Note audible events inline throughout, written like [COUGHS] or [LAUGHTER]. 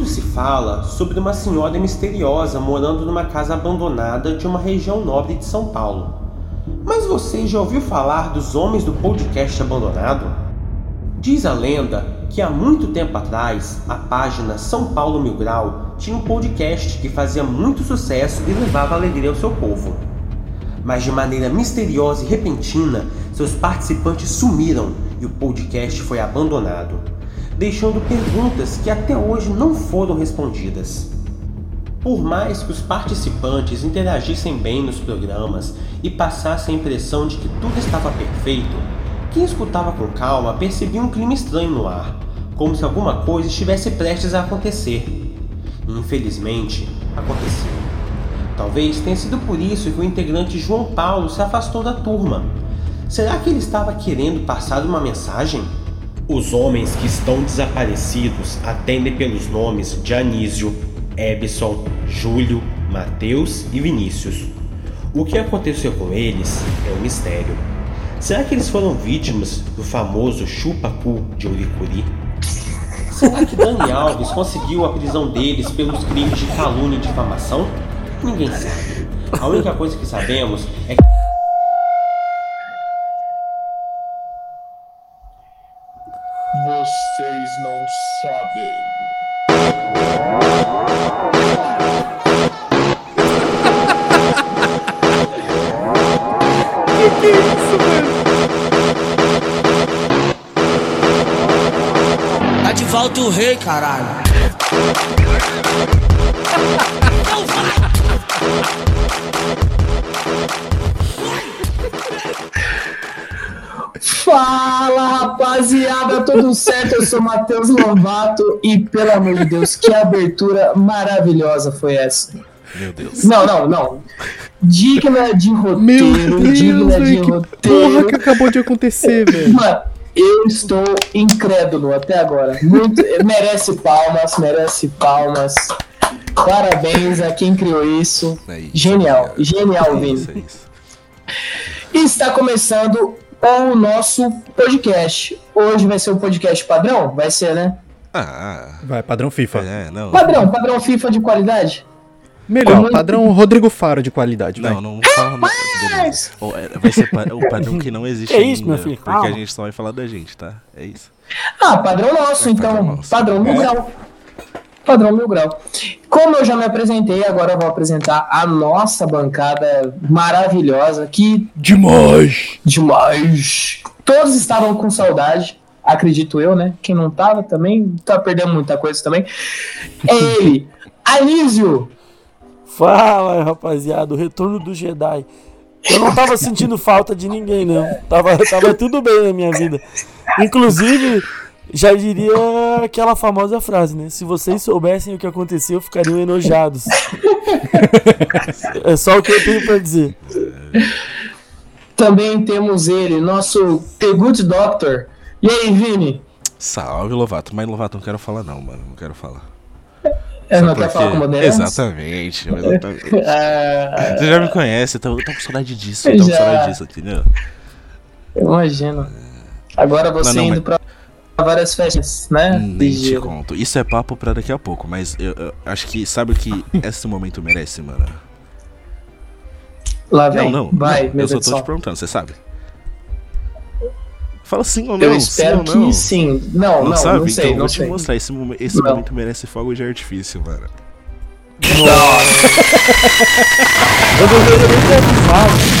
Muito se fala sobre uma senhora misteriosa morando numa casa abandonada de uma região nobre de São Paulo. Mas você já ouviu falar dos homens do podcast abandonado? Diz a lenda que há muito tempo atrás a página São Paulo Mil Grau tinha um podcast que fazia muito sucesso e levava alegria ao seu povo. Mas de maneira misteriosa e repentina, seus participantes sumiram e o podcast foi abandonado deixando perguntas que até hoje não foram respondidas. Por mais que os participantes interagissem bem nos programas e passassem a impressão de que tudo estava perfeito, quem escutava com calma percebia um clima estranho no ar, como se alguma coisa estivesse prestes a acontecer. Infelizmente, aconteceu. Talvez tenha sido por isso que o integrante João Paulo se afastou da turma. Será que ele estava querendo passar uma mensagem? Os homens que estão desaparecidos atendem pelos nomes de Anísio, Ebson, Júlio, Mateus e Vinícius. O que aconteceu com eles é um mistério. Será que eles foram vítimas do famoso chupacu de Uricuri? Será que Dani Alves conseguiu a prisão deles pelos crimes de calúnia e difamação? Ninguém sabe. A única coisa que sabemos é que Vocês não sabem. Que que é isso, velho? Tá de volta o rei, caralho. Não vai! Fala rapaziada, tudo certo? Eu sou Matheus Lovato e pelo amor de Deus, que abertura maravilhosa foi essa. Meu Deus. Não, não, não. Digna de Meu roteiro, Deus, digna de velho, que porra roteiro. que acabou de acontecer, velho. Mano, eu estou incrédulo até agora. Muito, merece palmas, merece palmas. Parabéns a quem criou isso. É isso, Genial, cara. genial, É Vini. é está começando o nosso podcast. Hoje vai ser o podcast padrão? Vai ser, né? Ah, Vai, padrão FIFA. é, não. Padrão, padrão FIFA de qualidade? Melhor, Como- padrão Rodrigo Faro de qualidade, vai. Não, não fala não. Beleza. Ó, é, Vai ser o padrão que não existe [LAUGHS] Que isso, ainda, meu filho? Porque Calma. a gente só vai falar da gente, tá? É isso. Ah, padrão nosso, É, então. padrão nosso. Padrão grau. Padrão mil grau. Como eu já me apresentei, agora eu vou apresentar a nossa bancada maravilhosa que Demais! demais. Todos estavam com saudade, acredito eu, né? Quem não tava também tá perdendo muita coisa também. É ele, Anísio. Fala, rapaziada, o retorno do Jedi. Eu não tava sentindo falta de ninguém, não. Tava, tava tudo bem na minha vida. Inclusive, já diria aquela famosa frase, né? Se vocês soubessem o que aconteceu, ficariam enojados. É só o que eu tenho pra dizer. Também temos ele, nosso The Good Doctor. E aí, Vini? Salve, Lovato. Mas, Lovato, não quero falar não, mano. Não quero falar. Eu não quer falar com modernos? Exatamente. exatamente. [LAUGHS] Ah, Você já me conhece, eu tô, eu tô com saudade disso, eu tô com Já. saudade disso, entendeu? eu imagino. Agora você Não, não, indo pra várias festas, né? Nem te conto. Isso é papo pra daqui a pouco, mas eu, eu acho que sabe o que [LAUGHS] esse momento merece, mano? Lá vem. não, não. Vai, não, meu eu só tô te perguntando, você sabe? Fala sim ou não, Eu espero sim não. que sim. Não, não, não, sabe? sei, então, não vou sei. te mostrar. Esse, momen- esse Não. momento merece fogo de artifício, mano. Eu deveria nem ter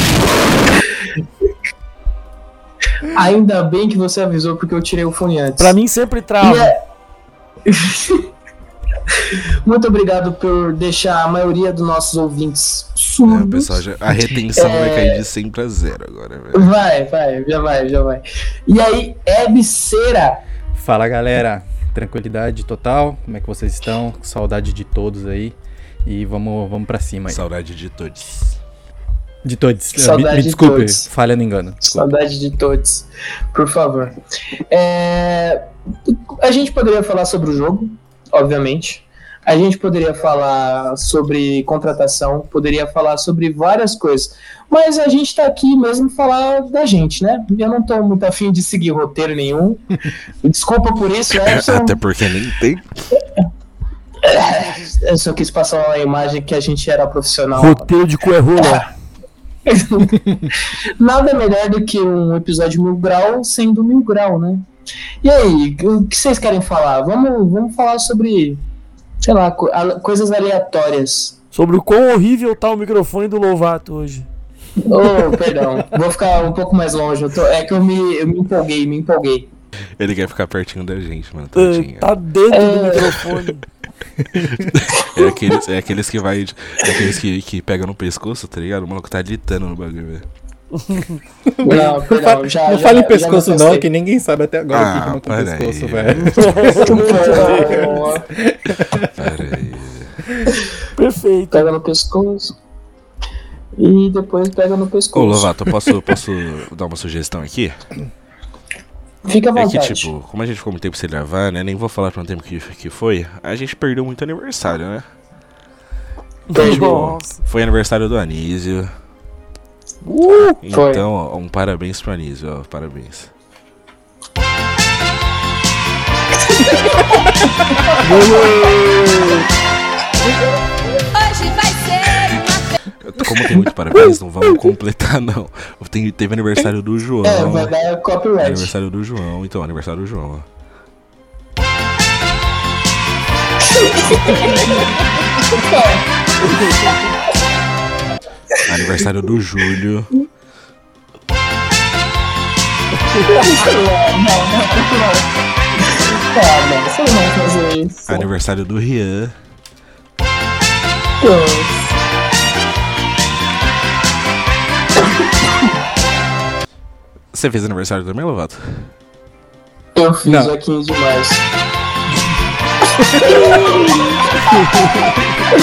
Ainda bem que você avisou porque eu tirei o fone antes. Pra mim sempre trava. é- [LAUGHS] Muito obrigado por deixar a maioria dos nossos ouvintes É, surdos. pessoal já, a retenção vai É. cair de 100 pra 0 agora, velho. Vai, vai, já vai, já vai. E aí, Ebceira. Fala galera, tranquilidade total, como é que vocês estão? Saudade de todos aí. E vamos, vamos pra cima aí. Saudade de todos. De todos. Me- Saudade me, de desculpe, todos. falha no engano. Desculpa. Saudade de todos. Por favor. É, A gente poderia falar sobre o jogo, obviamente. A gente poderia falar sobre contratação, poderia falar sobre várias coisas. Mas a gente tá aqui mesmo pra falar da gente, né? Eu não tô muito afim de seguir roteiro nenhum. [LAUGHS] Desculpa por isso, Edson. Até porque nem tem. Eu só quis passar uma imagem que a gente era profissional. Roteiro de Coerrola. [LAUGHS] [LAUGHS] Nada melhor do que um episódio mil grau sendo mil grau, né? E aí, o que vocês querem falar? Vamos, vamos falar sobre, sei lá, co- a- coisas aleatórias. Sobre o quão horrível tá o microfone do Lovato hoje. Oh, perdão, vou ficar um pouco mais longe. eu tô- é que eu me, eu me empolguei, me empolguei. Ele quer ficar pertinho da gente, mano. É, Tadinho. tá dentro do É. microfone. É aqueles, é aqueles que vai. É aqueles que, que pega no pescoço, tá ligado? O maluco tá gritando no bagulho, velho. Não, Não, já, não já- fala em pescoço, não, que ninguém sabe até agora o que Ah, que é no para pescoço, [LAUGHS] aí. velho. Perfeito. Pega no pescoço. E depois pega no Ô, pescoço. Lovato, eu posso, posso dar uma sugestão aqui? Fica à É que, vontade. tipo, como a gente ficou muito tempo sem gravar, né? Nem vou falar pra um tempo que, que foi. A gente perdeu muito aniversário, né? Nossa. Foi aniversário do Anísio. Uh, Foi. Então, ó, um parabéns pro Anísio, ó. Parabéns. Hoje vai ser Como tem muito parabéns, não vamos completar, não. Tem, teve aniversário do João. É, vai dar copyright. Aniversário do João, então, aniversário do João. Aniversário do Júlio. Não, você não vai fazer isso. Aniversário do Rian. Você fez aniversário também, Lovato? Eu fiz Não. a 15 de março. Eu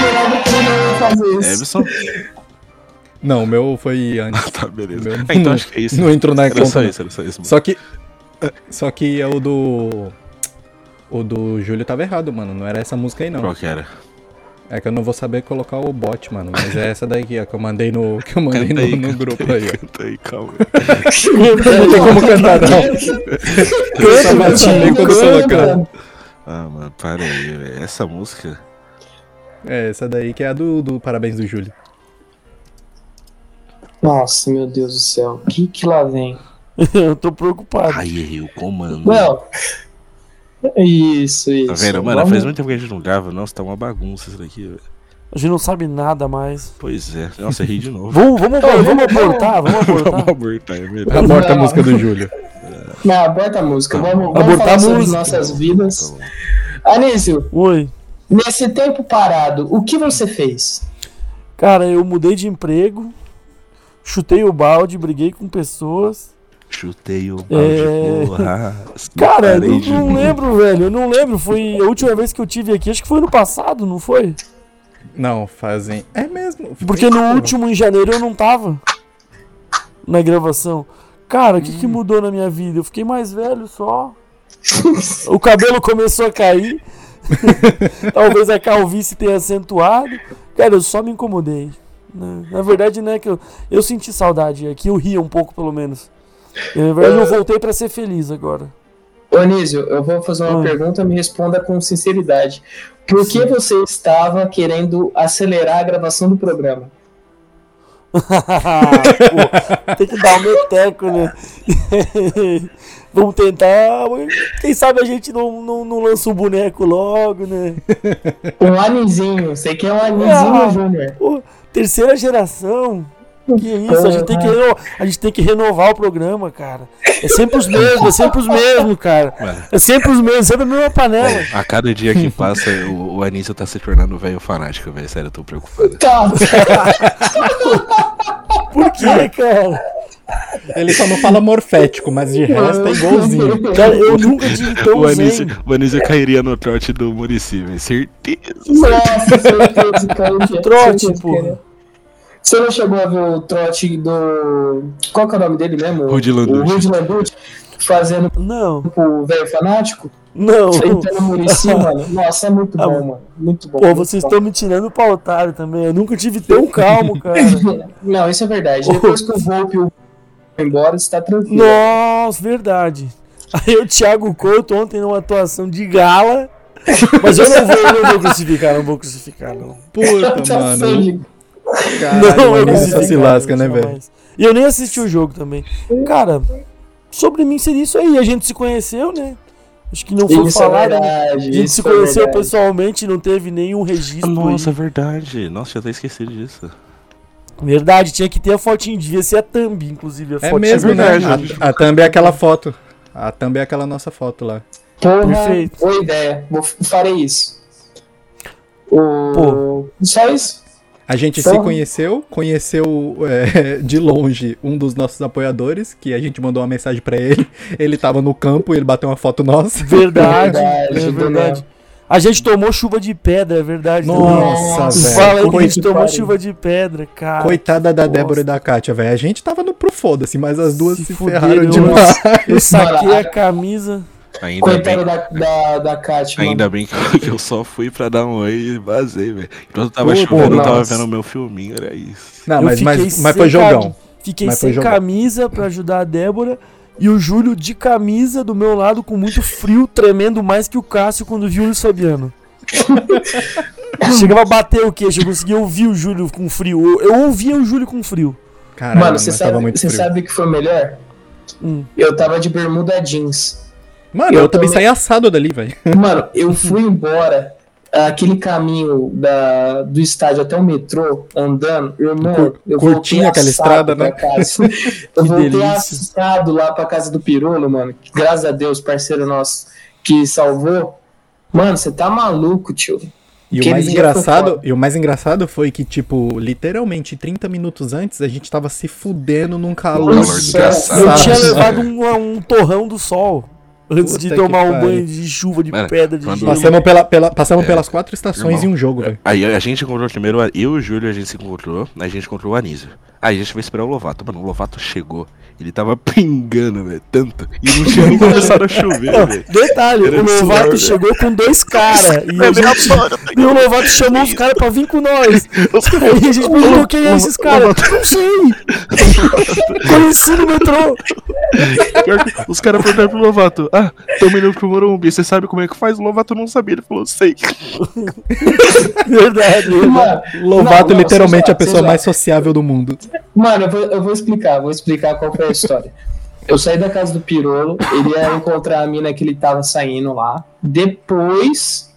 jurava que ele não ia fazer isso. Ebson? Não, o meu foi antes. [LAUGHS] tá, beleza. Meu- Ah, então acho que é isso. Não entrou na Era conta. só isso, era só isso. mano. Só que. Só que é o do. O do Júlio tava errado, mano. Não era essa música aí, não. Qual que era? É que eu não vou saber colocar o bot, mano. Mas é essa daí ó, que eu mandei no, que eu mandei Canta aí, no, no canta grupo aí, ó. Canta aí, calma. Não tem como cantar, não. Eu só vou saber quando colocar. Ah, mano, para aí, velho. Essa música. É, essa daí que é a do, do Parabéns do Júlio. Nossa, meu Deus do céu. Que que lá vem? [LAUGHS] eu tô preocupado. Ai, errei o comando. Não. Isso, isso. Tá vendo, mano? Vamos- Faz muito tempo que a gente não grava. Nossa, tá uma bagunça isso daqui, velho. A gente não sabe nada mais. Pois é. Nossa, errei de [LAUGHS] novo. Vamos, vamos, vamos, vamos abortar, vamos Vamos abortar. abortar, é melhor. Aborta a música do Júlio. [LAUGHS] Não, aborta a música. Vamos, vamos Abortar falar a sobre música. nossas vidas. Tá. Anísio, Oi. nesse tempo parado, o que você fez? Cara, eu mudei de emprego, chutei o balde, briguei com pessoas. Chutei o balde, É. porra. Cara, eu não, de não lembro, velho. Eu não lembro. Foi a última vez que eu tive aqui, acho que foi no passado, não foi? Não, fazem. É mesmo. Porque no último, em janeiro, eu não tava na gravação. Cara, o que, que mudou na minha vida? Eu fiquei mais velho só. o cabelo começou a cair. [LAUGHS] Talvez a calvície tenha acentuado. Cara, eu só me incomodei. né? Na verdade, não é que eu, eu senti saudade. É que eu ria um pouco, pelo menos. Na verdade, eu voltei pra ser feliz agora. Anísio, eu vou fazer uma Hum. pergunta, me responda com sinceridade. Por que você estava querendo acelerar a gravação do programa? Pô, [LAUGHS] tem que dar um meteco, né? [LAUGHS] Vamos tentar. Quem sabe a gente não, não, não lança o boneco logo, né? Um anizinho, sei que é um anizinho Ah. júnior. Terceira geração. Que isso, a gente, tem que reno- a gente tem que renovar o programa, cara. É sempre os mesmos, é sempre os mesmos, cara. Mano. É sempre os mesmos, sempre a mesma panela. A cada dia que passa, o, o Anísio tá se tornando velho fanático, velho. Sério, eu tô preocupado. Tá. [LAUGHS] Por quê, cara? Ele só não fala morfético, mas de resto é igualzinho. Cara, eu nunca tive O tão Anísio, zen. o Anísio cairia no trote do Muricy, velho. Certeza. Nossa, certeza, cara. Trote, porra. Você não chegou a ver o trote do. Qual que é o nome dele mesmo? Rudy Landucci. O Rudy Landucci fazendo Não, o velho fanático. não. Enfrentando o Muricy, [LAUGHS] mano. Nossa, é muito bom, mano. Muito bom. Pô, muito vocês estão me tirando pra otário também. Eu nunca tive tão calmo, [LAUGHS] cara. Não, isso é verdade. Depois que o Volpe o foi embora, está tranquilo. Nossa, verdade. Aí o Thiago Couto ontem numa atuação de gala Mas eu não vou, eu não vou crucificar, não vou crucificar, não. Puta, Tá mano. Caralho, não, eu só se lasca, né, velho? E eu nem assisti o jogo também. Cara, sobre mim seria isso aí. A gente se conheceu, né? Acho que não foi Isso é falado. né? verdade. a gente se é conheceu verdade. pessoalmente, não teve nenhum registro. Nossa, é aí. verdade. Nossa, já até esqueci disso. Verdade, tinha que ter a fotinho. Devia ser a thumb, inclusive. A É fotinho. mesmo, né? verdade. A, a thumb é aquela foto. A thumb é aquela nossa foto lá. Porra, Perfeito. boa ideia. Vou, farei isso. O... Pô. Só isso. A gente se Porra. conheceu, conheceu é, [LAUGHS] de longe um dos nossos apoiadores, que a gente mandou uma mensagem pra ele. Ele tava no campo e ele bateu uma foto nossa. Verdade, [LAUGHS] Verdade, é verdade. A gente tomou chuva de pedra, é verdade. Nossa, Nossa, velho. Fala aí que a gente tomou pariu. chuva de pedra, cara. Coitada da Nossa. Débora e da Kátia, velho. A gente tava no pro foda-se, mas as duas se, Se ferraram demais. Eu saquei a camisa. Ainda Coitado bem, da, da, da Kátia, ainda mano. bem que eu só fui pra dar um oi e vazei, velho. Enquanto eu tava chovendo, eu tava vendo meu filminho, era isso. Não, Eu mas, mas, fiquei mas foi sem jogão. Fiquei Mas sem jogão. camisa pra ajudar a Débora. E o Júlio de camisa do meu lado, com muito frio, tremendo mais que o Cássio quando viu o Fabiano. [LAUGHS] Chegava a bater o queixo, eu conseguia ouvir o Júlio com frio. Eu, eu ouvia o Júlio com frio. Caralho, Mano, mas você sabe, sabe o que foi melhor? Hum. Eu tava de bermuda jeans. Mano, eu, eu também também- saí assado dali, velho. [LAUGHS] Mano, eu fui embora aquele caminho da, do estádio até o metrô, andando, irmão, eu curtinha aquela estrada, né? Casa. [LAUGHS] Eu voltei delícia. assado lá pra casa do Pirolo, mano. Graças a Deus, parceiro nosso, que salvou. Mano, você tá maluco, tio. E o mais engraçado, e o mais engraçado foi que, tipo, literalmente 30 minutos antes a gente tava se fudendo num calor Nossa. Eu tinha levado [LAUGHS] um, um torrão do sol. Antes de Puta tomar que um banho de chuva, de Mano, pedra, de gelo. Passamos, pela, pela- passamos pelas quatro estações Irmão, em um jogo, velho. Aí a gente encontrou primeiro, eu e o Júlio, a gente se encontrou, a gente encontrou o Anísio. Aí a gente foi esperar o Lovato. Mano, o Lovato chegou, ele tava pingando, velho, tanto. E não tinha nem começado a chover, velho. Detalhe, Era o Lovato chegou com dois caras. [LAUGHS] E, a gente- e o Lovato chamou os caras pra vir com nós. Aí a gente perguntou quem é esses caras. Não sei. Conheci no metrô. Os caras perguntaram pro Lovato, ah, tamo indo pro Morumbi, você sabe como é que faz? O Lovato não sabia, ele falou, sei. [LAUGHS] Verdade. Mano, Lovato não, não, literalmente a pessoa mais sociável do mundo. Mano, eu vou, eu vou explicar, vou explicar qual foi a história. Eu saí da casa do Pirolo, ele ia encontrar a mina que ele tava saindo lá. Depois,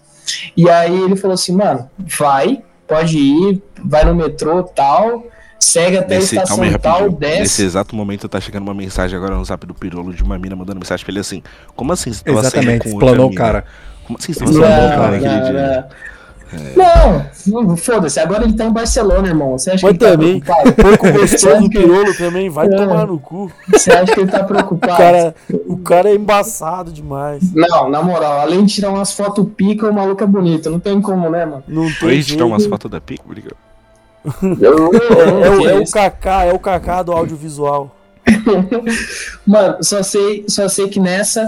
e aí ele falou assim, mano, vai, pode ir, vai no metrô tal, segue até Nesse, a estação aí, tal, rapidinho. Nesse desce. exato momento tá chegando uma mensagem agora no zap do Pirolo de uma mina mandando mensagem pra ele assim, como assim você tava Exatamente, explanou o cara. Como assim você tava cara aquele dia? Não. Não, foda-se, agora ele tá em Barcelona, irmão. Você acha Mas [LAUGHS] que ele também, tá preocupado? Pouco gostoso pirolo também. Vai É. tomar no cu. Você acha que ele tá O preocupado? cara, o cara é embaçado demais. Não, na moral, além de tirar umas fotos pica, o maluco é bonito. Não tem como, né, mano? Não tem tirar umas fotos da pica, obrigado. [LAUGHS] É, o, Que é o? Kaká, é o Kaká do audiovisual. [LAUGHS] Mano, só sei, só sei que nessa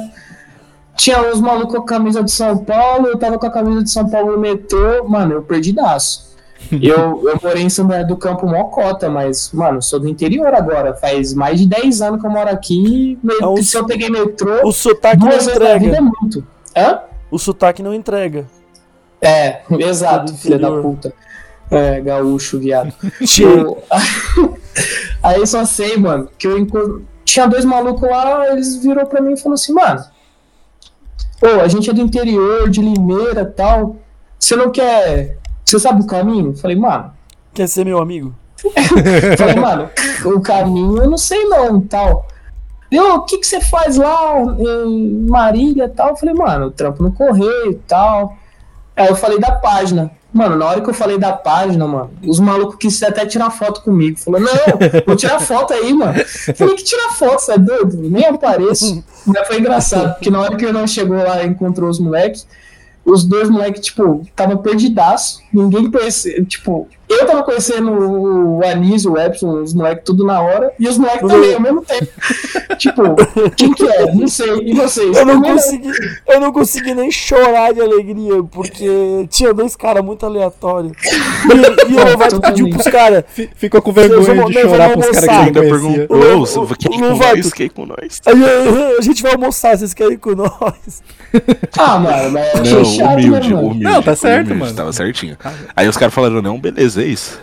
tinha uns malucos com a camisa de São Paulo, eu tava com a camisa de São Paulo no metrô, mano, eu perdi daço. [LAUGHS] Eu, eu morei em São Bernardo do Campo Mocota, mas, mano, sou do interior agora. Faz mais de 10 anos que eu moro aqui. Me- um- Se eu peguei metrô, O sotaque não vida é entrega. muito. Hã? O sotaque não entrega. É, [LAUGHS] exato, filha da puta. É, gaúcho, viado. [LAUGHS] Eu- Aí só sei, mano, que eu enco- tinha dois malucos lá, eles virou pra mim e falou assim, mano, pô, a gente é do interior, de Limeira e tal. Você não quer. Você sabe o caminho? Falei, mano. Quer ser meu amigo? [LAUGHS] Falei, mano, o caminho eu não sei não tal. Eu, o que, que você faz lá em Marília e tal? Falei, mano, eu trampo no correio e tal. Aí eu falei da página. Mano, na hora que eu falei da página, mano, os malucos quis até tirar foto comigo. Falou, não, vou tirar foto aí, mano. Eu falei que tirar foto, você é doido? Nem apareço. Mas foi engraçado, porque na hora que o Renan chegou lá e encontrou os moleques, os dois moleques, tipo, tava perdidaço. Ninguém conhecia, tipo, eu tava conhecendo o Anísio, o Epson, os moleques tudo na hora, e os moleques também ao mesmo tempo. [LAUGHS] tipo, quem que é? Não sei. E vocês? Eu não, consegui, eu não consegui nem chorar de alegria, porque tinha dois caras muito aleatórios. E, e o Lovato pediu pros caras. Fi- Ficou com vergonha de chorar pros caras que Ainda conhecia. perguntou, O- "Você o- quer ir o com Lovato. nós? Quer ir com nós? Aí, [LAUGHS] a gente vai almoçar, vocês querem ir com nós? [LAUGHS] Ah, mano, mas Não, humilde, né, mano? humilde. Não, tá certo, humilde, mano. Tava certinho. Aí os caras falaram, não, beleza, é isso.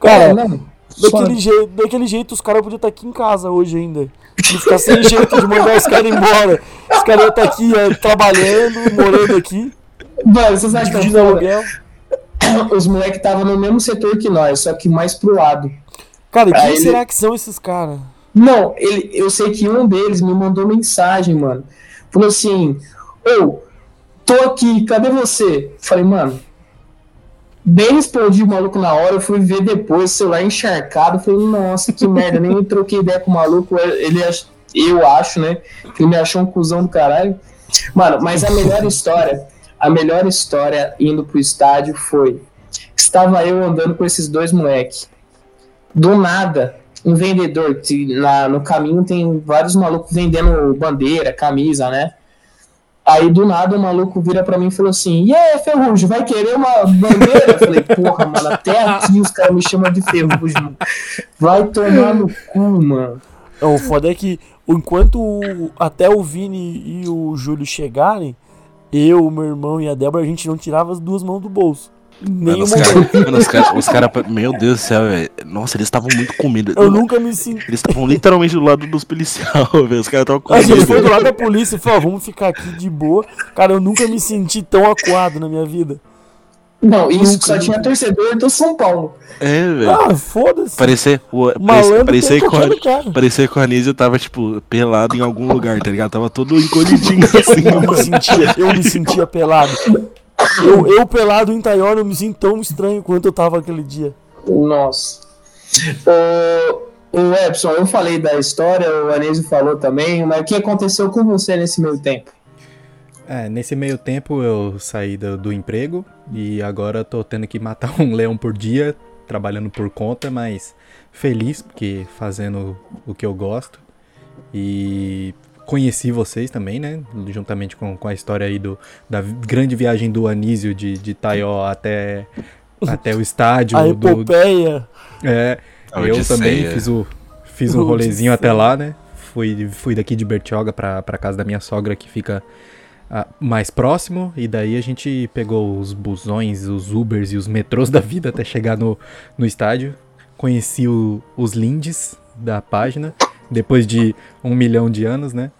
Cara, É, não. daquele, jeito, daquele jeito os caras podiam estar aqui em casa hoje ainda. Não ficar sem jeito de mandar os caras embora. Os caras iam estar aqui ó, trabalhando, morando aqui, Mano, vocês acham que aluguel. [COUGHS] os moleques estavam no mesmo setor que nós, só que mais pro lado. Cara, quem ele- será que são esses caras? Não, ele, eu sei que um deles me mandou mensagem, mano. Falou assim: Ô, tô aqui, cadê você? Falei, mano. Bem respondi o maluco na hora, eu fui ver depois, celular encharcado. Falei, nossa, que merda, nem [LAUGHS] troquei ideia com o maluco. Ele, ach- eu acho, né? Que ele me achou um cuzão do caralho. Mano, mas a melhor história, a melhor história indo pro estádio foi: estava eu andando com esses dois moleques. Do nada, um vendedor, que na, no caminho tem vários malucos vendendo bandeira, camisa, né? Aí do nada o maluco vira pra mim e falou assim: E aí, Ferrugem, vai querer uma bandeira? Eu falei: Porra, mano, até aqui os caras me chamam de Ferrugem. Vai tomar no cu, mano. O foda é que enquanto até o Vini e o Júlio chegarem, eu, meu irmão e a Débora, a gente não tirava as duas mãos do bolso. Nem Mano, os caras, cara, meu Deus do céu, velho. Nossa, eles estavam muito com medo. Eu nunca me senti. Eles estavam literalmente do lado dos policiais, [LAUGHS] velho. Os caras estavam com A gente foi do medo. lado da polícia e falou, vamos ficar aqui de boa. Cara, eu nunca me senti tão acuado na minha vida. Não, isso Nunca, que só nunca. tinha torcedor do São Paulo. É, velho. Ah, foda-se. Parecia, parecia, que lugar. parecia que o Anísio tava, tipo, pelado em algum lugar, tá ligado? Tava todo encolhidinho [LAUGHS] assim. Eu me sentia, eu me sentia pelado. Eu, eu pelado em Taiwan, eu me sinto tão estranho quanto eu tava aquele dia. Nossa. O, o Epson, eu falei da história, o Anísio falou também, mas o que aconteceu com você nesse meio tempo? É, nesse meio tempo eu saí do, do emprego e agora tô tendo que matar [LAUGHS] um leão por dia, trabalhando por conta, mas feliz porque fazendo o que eu gosto. E conheci vocês também, né? Juntamente com, com a história aí do, da grande viagem do Anísio de, de Taió até, até o estádio. A do, epopeia. é, A eu também fiz, o, fiz um Odisseia. rolezinho até lá, né? Fui, fui daqui de Bertioga pra, pra casa da minha sogra, que fica ah, mais próximo. E daí a gente pegou os busões, os Ubers e os metrôs da vida até chegar no, no estádio. Conheci o- os lindes da página, depois de um milhão de anos, né?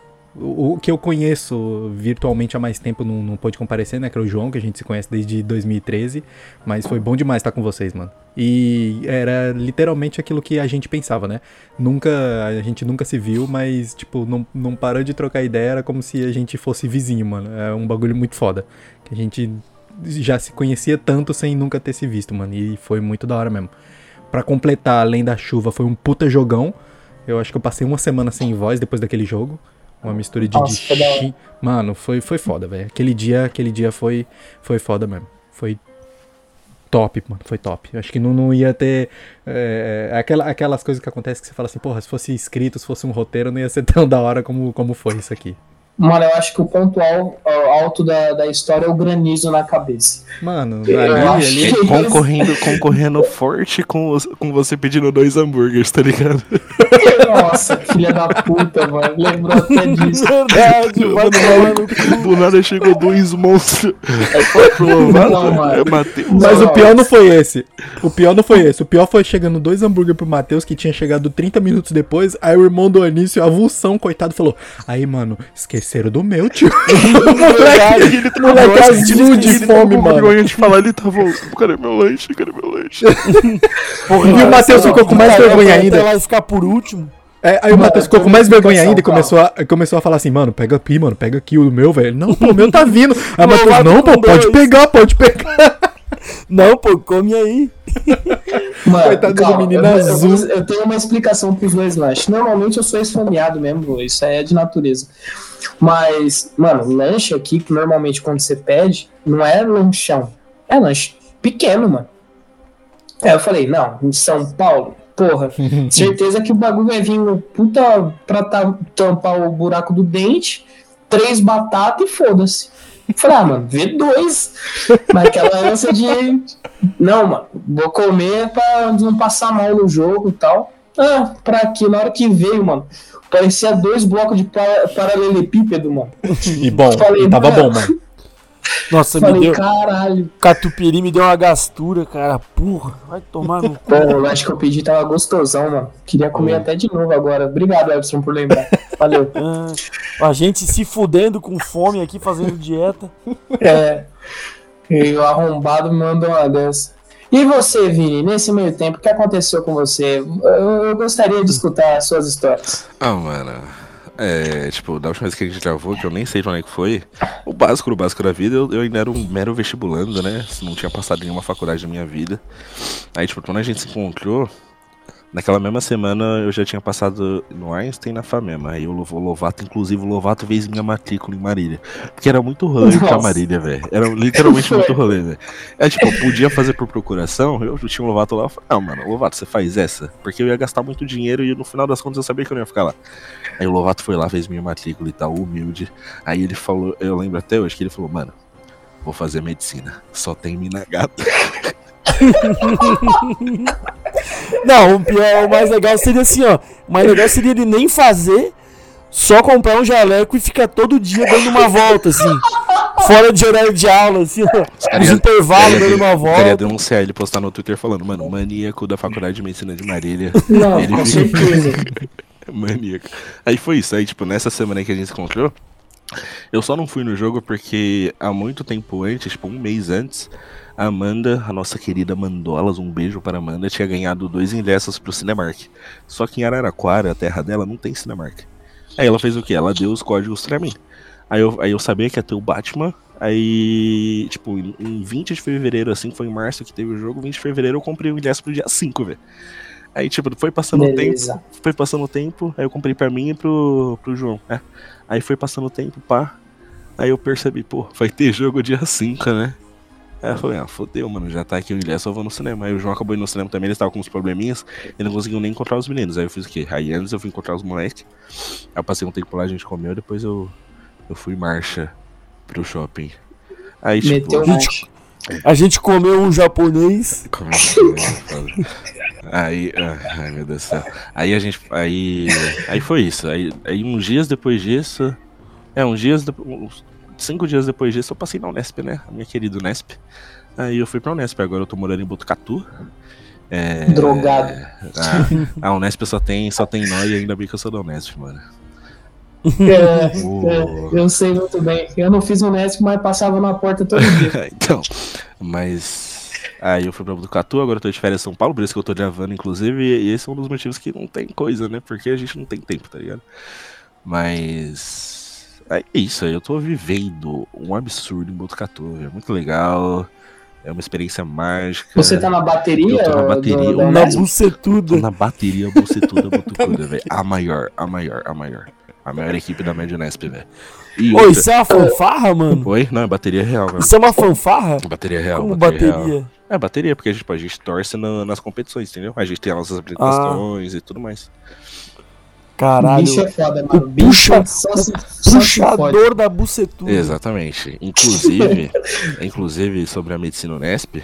O, o que eu conheço virtualmente há mais tempo não, não pôde comparecer, né? Que é o João, que a gente se conhece desde 2013. Mas foi bom demais estar com vocês, mano. E era literalmente aquilo que a gente pensava, né? Nunca, a gente nunca se viu, mas, tipo, não, não parou de trocar ideia, era como se a gente fosse vizinho, mano. É um bagulho muito foda. Que a gente já se conhecia tanto sem nunca ter se visto, mano. E foi muito da hora mesmo. Pra completar, além da chuva, foi um puta jogão. Eu acho que eu passei uma semana sem voz depois daquele jogo. Uma mistura de, Nossa, de chi- Mano, foi, foi foda, velho. Aquele dia, aquele dia foi, foi foda mesmo. Foi top, mano. Foi top. Acho que não, não ia ter. é, aquela, aquelas coisas que acontecem que você fala assim, porra, se fosse escrito, se fosse um roteiro, não ia ser tão da hora como, como foi isso aqui. Mano, eu acho que o ponto al- alto da, da história é o granizo na cabeça. Mano, Eu ali, ali. que- Concorrendo, concorrendo forte com, os- com você pedindo dois hambúrgueres, tá ligado? Nossa, filha da puta, mano. Lembrou até disso. Verdade, vai tomar no cu. Do nada chegou dois monstros. Foi pro Não, mano. é Matheus. Mas Não, o pior não foi esse. O pior não foi esse. O pior foi chegando dois hambúrguer pro Matheus, que tinha chegado 30 minutos depois. Aí o irmão do Anísio, avulsão, coitado, falou: Aí, mano, esqueceram do meu, tio. [LAUGHS] Verdade. Ele tá Moleque azul ele- de fome, com mano. vergonha de falar, ele tava. Cadê meu lanche? Cadê meu lanche? [LAUGHS] E o Matheus ficou com mais vergonha ainda. lá e ficar por último. É, aí o Matheus ficou com mais vergonha ainda e começou a, começou a falar assim, mano, pega aqui, mano, pega aqui o meu, velho. Não, pô, o meu tá vindo. Aí o Matheus, não, pô, pode pegar, pode pegar. [LAUGHS] Não, pô, come aí. Mano, [LAUGHS] Coitado do calma, menino eu, eu- azul. eu tenho uma explicação pros dois lanches. Normalmente eu sou esfomeado mesmo, isso aí é de natureza. Mas, mano, lanche aqui, que normalmente quando você pede, não é lanchão. É lanche pequeno, mano. Aí eu falei, não, em São Paulo, porra, [LAUGHS] certeza que o bagulho vai vir um puta pra ta- tampar o buraco do dente, três batatas e foda-se. Falei, ah, mano, vê dois. Naquela [LAUGHS] ânsia de. Não, mano, vou comer pra não passar mal no jogo e tal. Ah, pra quê? Na hora que veio, mano, parecia dois blocos de pa- paralelepípedo, mano. E bom, Falei, e tava mano. bom, mano. Nossa, me Falei, deu. caralho. Catupiry me deu uma gastura, cara. Porra, vai tomar no cu. Pô, o lanche que eu pedi tava gostosão, mano. Queria comer até de novo agora. Obrigado, Everson, por lembrar. [LAUGHS] Valeu. Ah, a gente se fudendo com fome aqui, fazendo dieta. É. E o arrombado me mandou uma dessa. E você, Vini, nesse meio tempo, o que aconteceu com você? Eu, eu gostaria de escutar as suas histórias. Ah, mano. É, tipo, da última vez que a gente gravou, que eu nem sei de onde é que foi, o básico, o básico da vida, eu, eu ainda era um mero vestibulando, né? Não tinha passado nenhuma faculdade na minha vida. Aí, tipo, quando a gente se encontrou, naquela mesma semana eu já tinha passado no Einstein na FAMEMA. Aí o Lo- o Lovato, inclusive, o Lovato fez minha matrícula em Marília. Porque era muito rolê pra Nossa. Marília, velho. Era literalmente [LAUGHS] muito rolê, velho. É tipo, eu podia fazer por procuração, eu tinha um Lovato lá, eu falei, não, mano, Lovato, você faz essa? Porque eu ia gastar muito dinheiro e no final das contas eu sabia que eu não ia ficar lá. Aí o Lovato foi lá, fez minha matrícula e tal, humilde. Aí ele falou, eu lembro até hoje que ele falou, mano, vou fazer medicina. Só tem mina gata. [LAUGHS] Não, o pior, o mais legal seria assim, ó. O mais legal seria ele nem fazer, só comprar um jaleco e ficar todo dia dando uma volta, assim. Fora de horário de aula, assim, ó. iam- intervalos dando uma Eu queria volta. denunciar ele postar no Twitter falando, mano, maníaco da faculdade de medicina de Marília. Não, Ele com certeza. [LAUGHS] Maníaco. Aí foi isso. Aí, tipo, nessa semana aí que a gente se encontrou, eu só não fui no jogo porque há muito tempo antes, tipo, um mês antes, a Amanda, a nossa querida Mandolas, um beijo para Amanda, tinha ganhado dois ingressos pro Cinemark. Só que em Araraquara, a terra dela, não tem Cinemark. Aí ela fez o quê? Ela deu os códigos pra mim. Aí eu, aí eu sabia que ia ter o Batman. Aí, tipo, em em 20 de fevereiro, assim, foi em março que teve o jogo, 20 de fevereiro eu comprei o ingresso pro dia 5, velho. Aí, tipo, foi passando o tempo foi passando o tempo, aí eu comprei pra mim e pro, pro João, né? Aí foi passando o tempo, pá. Aí eu percebi, pô, vai ter jogo dia 5, né? Aí eu falei, ah, fodeu, mano, já tá aqui o ingresso, eu vou no cinema. Aí o João acabou indo no cinema também, ele estava com uns probleminhas, ele não conseguiu nem encontrar os meninos. Aí eu fiz o quê? Aí antes eu fui encontrar os moleques, aí eu passei um tempo lá, a gente comeu, depois eu, eu fui marcha pro shopping. Aí, tipo, Meteu marcha. A gente comeu um japonês. que é? Foda. Aí, ah, ai meu Deus do céu. Aí a gente, aí, aí foi isso. Aí, aí uns dias depois disso, é uns dias, cinco dias depois disso, eu passei na Unesp, né? A minha querida Unesp. Aí eu fui pra Unesp. Agora eu tô morando em Botucatu. É, Drogado. A, a Unesp só tem, só tem nó e ainda bem que eu sou da Unesp, mano. É, é, eu sei muito bem. Eu não fiz o Nesp, mas passava na porta todo dia. [LAUGHS] então, mas. Aí eu fui pra Botucatu, agora eu tô de férias em São Paulo, por isso que eu tô gravando, inclusive, e esse é um dos motivos que não tem coisa, né? Porque a gente não tem tempo, tá ligado? Mas. É isso, aí eu tô vivendo um absurdo em Botucatu, é muito legal, é uma experiência mágica. Você tá na bateria? Eu tô na bateria, do- Na? Tô bucetuda. na bateria Bocetuda [LAUGHS] Botucuda, velho. A maior, a maior, a maior. A maior equipe da Média Unesp, velho. Ô, outra- isso é uma fanfarra, mano? Oi? Não, é bateria real, velho. Isso é uma fanfarra? Bateria real, Como bateria real. bateria? É, bateria, porque a gente, tipo, a gente torce na- nas competições, entendeu? A gente tem as nossas apresentações e tudo mais. Caralho. Bicho é foda, mano. O Bicho puxa- só se, fode. Puxador da bucetuda. Exatamente. Inclusive, [LAUGHS] inclusive, sobre a medicina Unesp,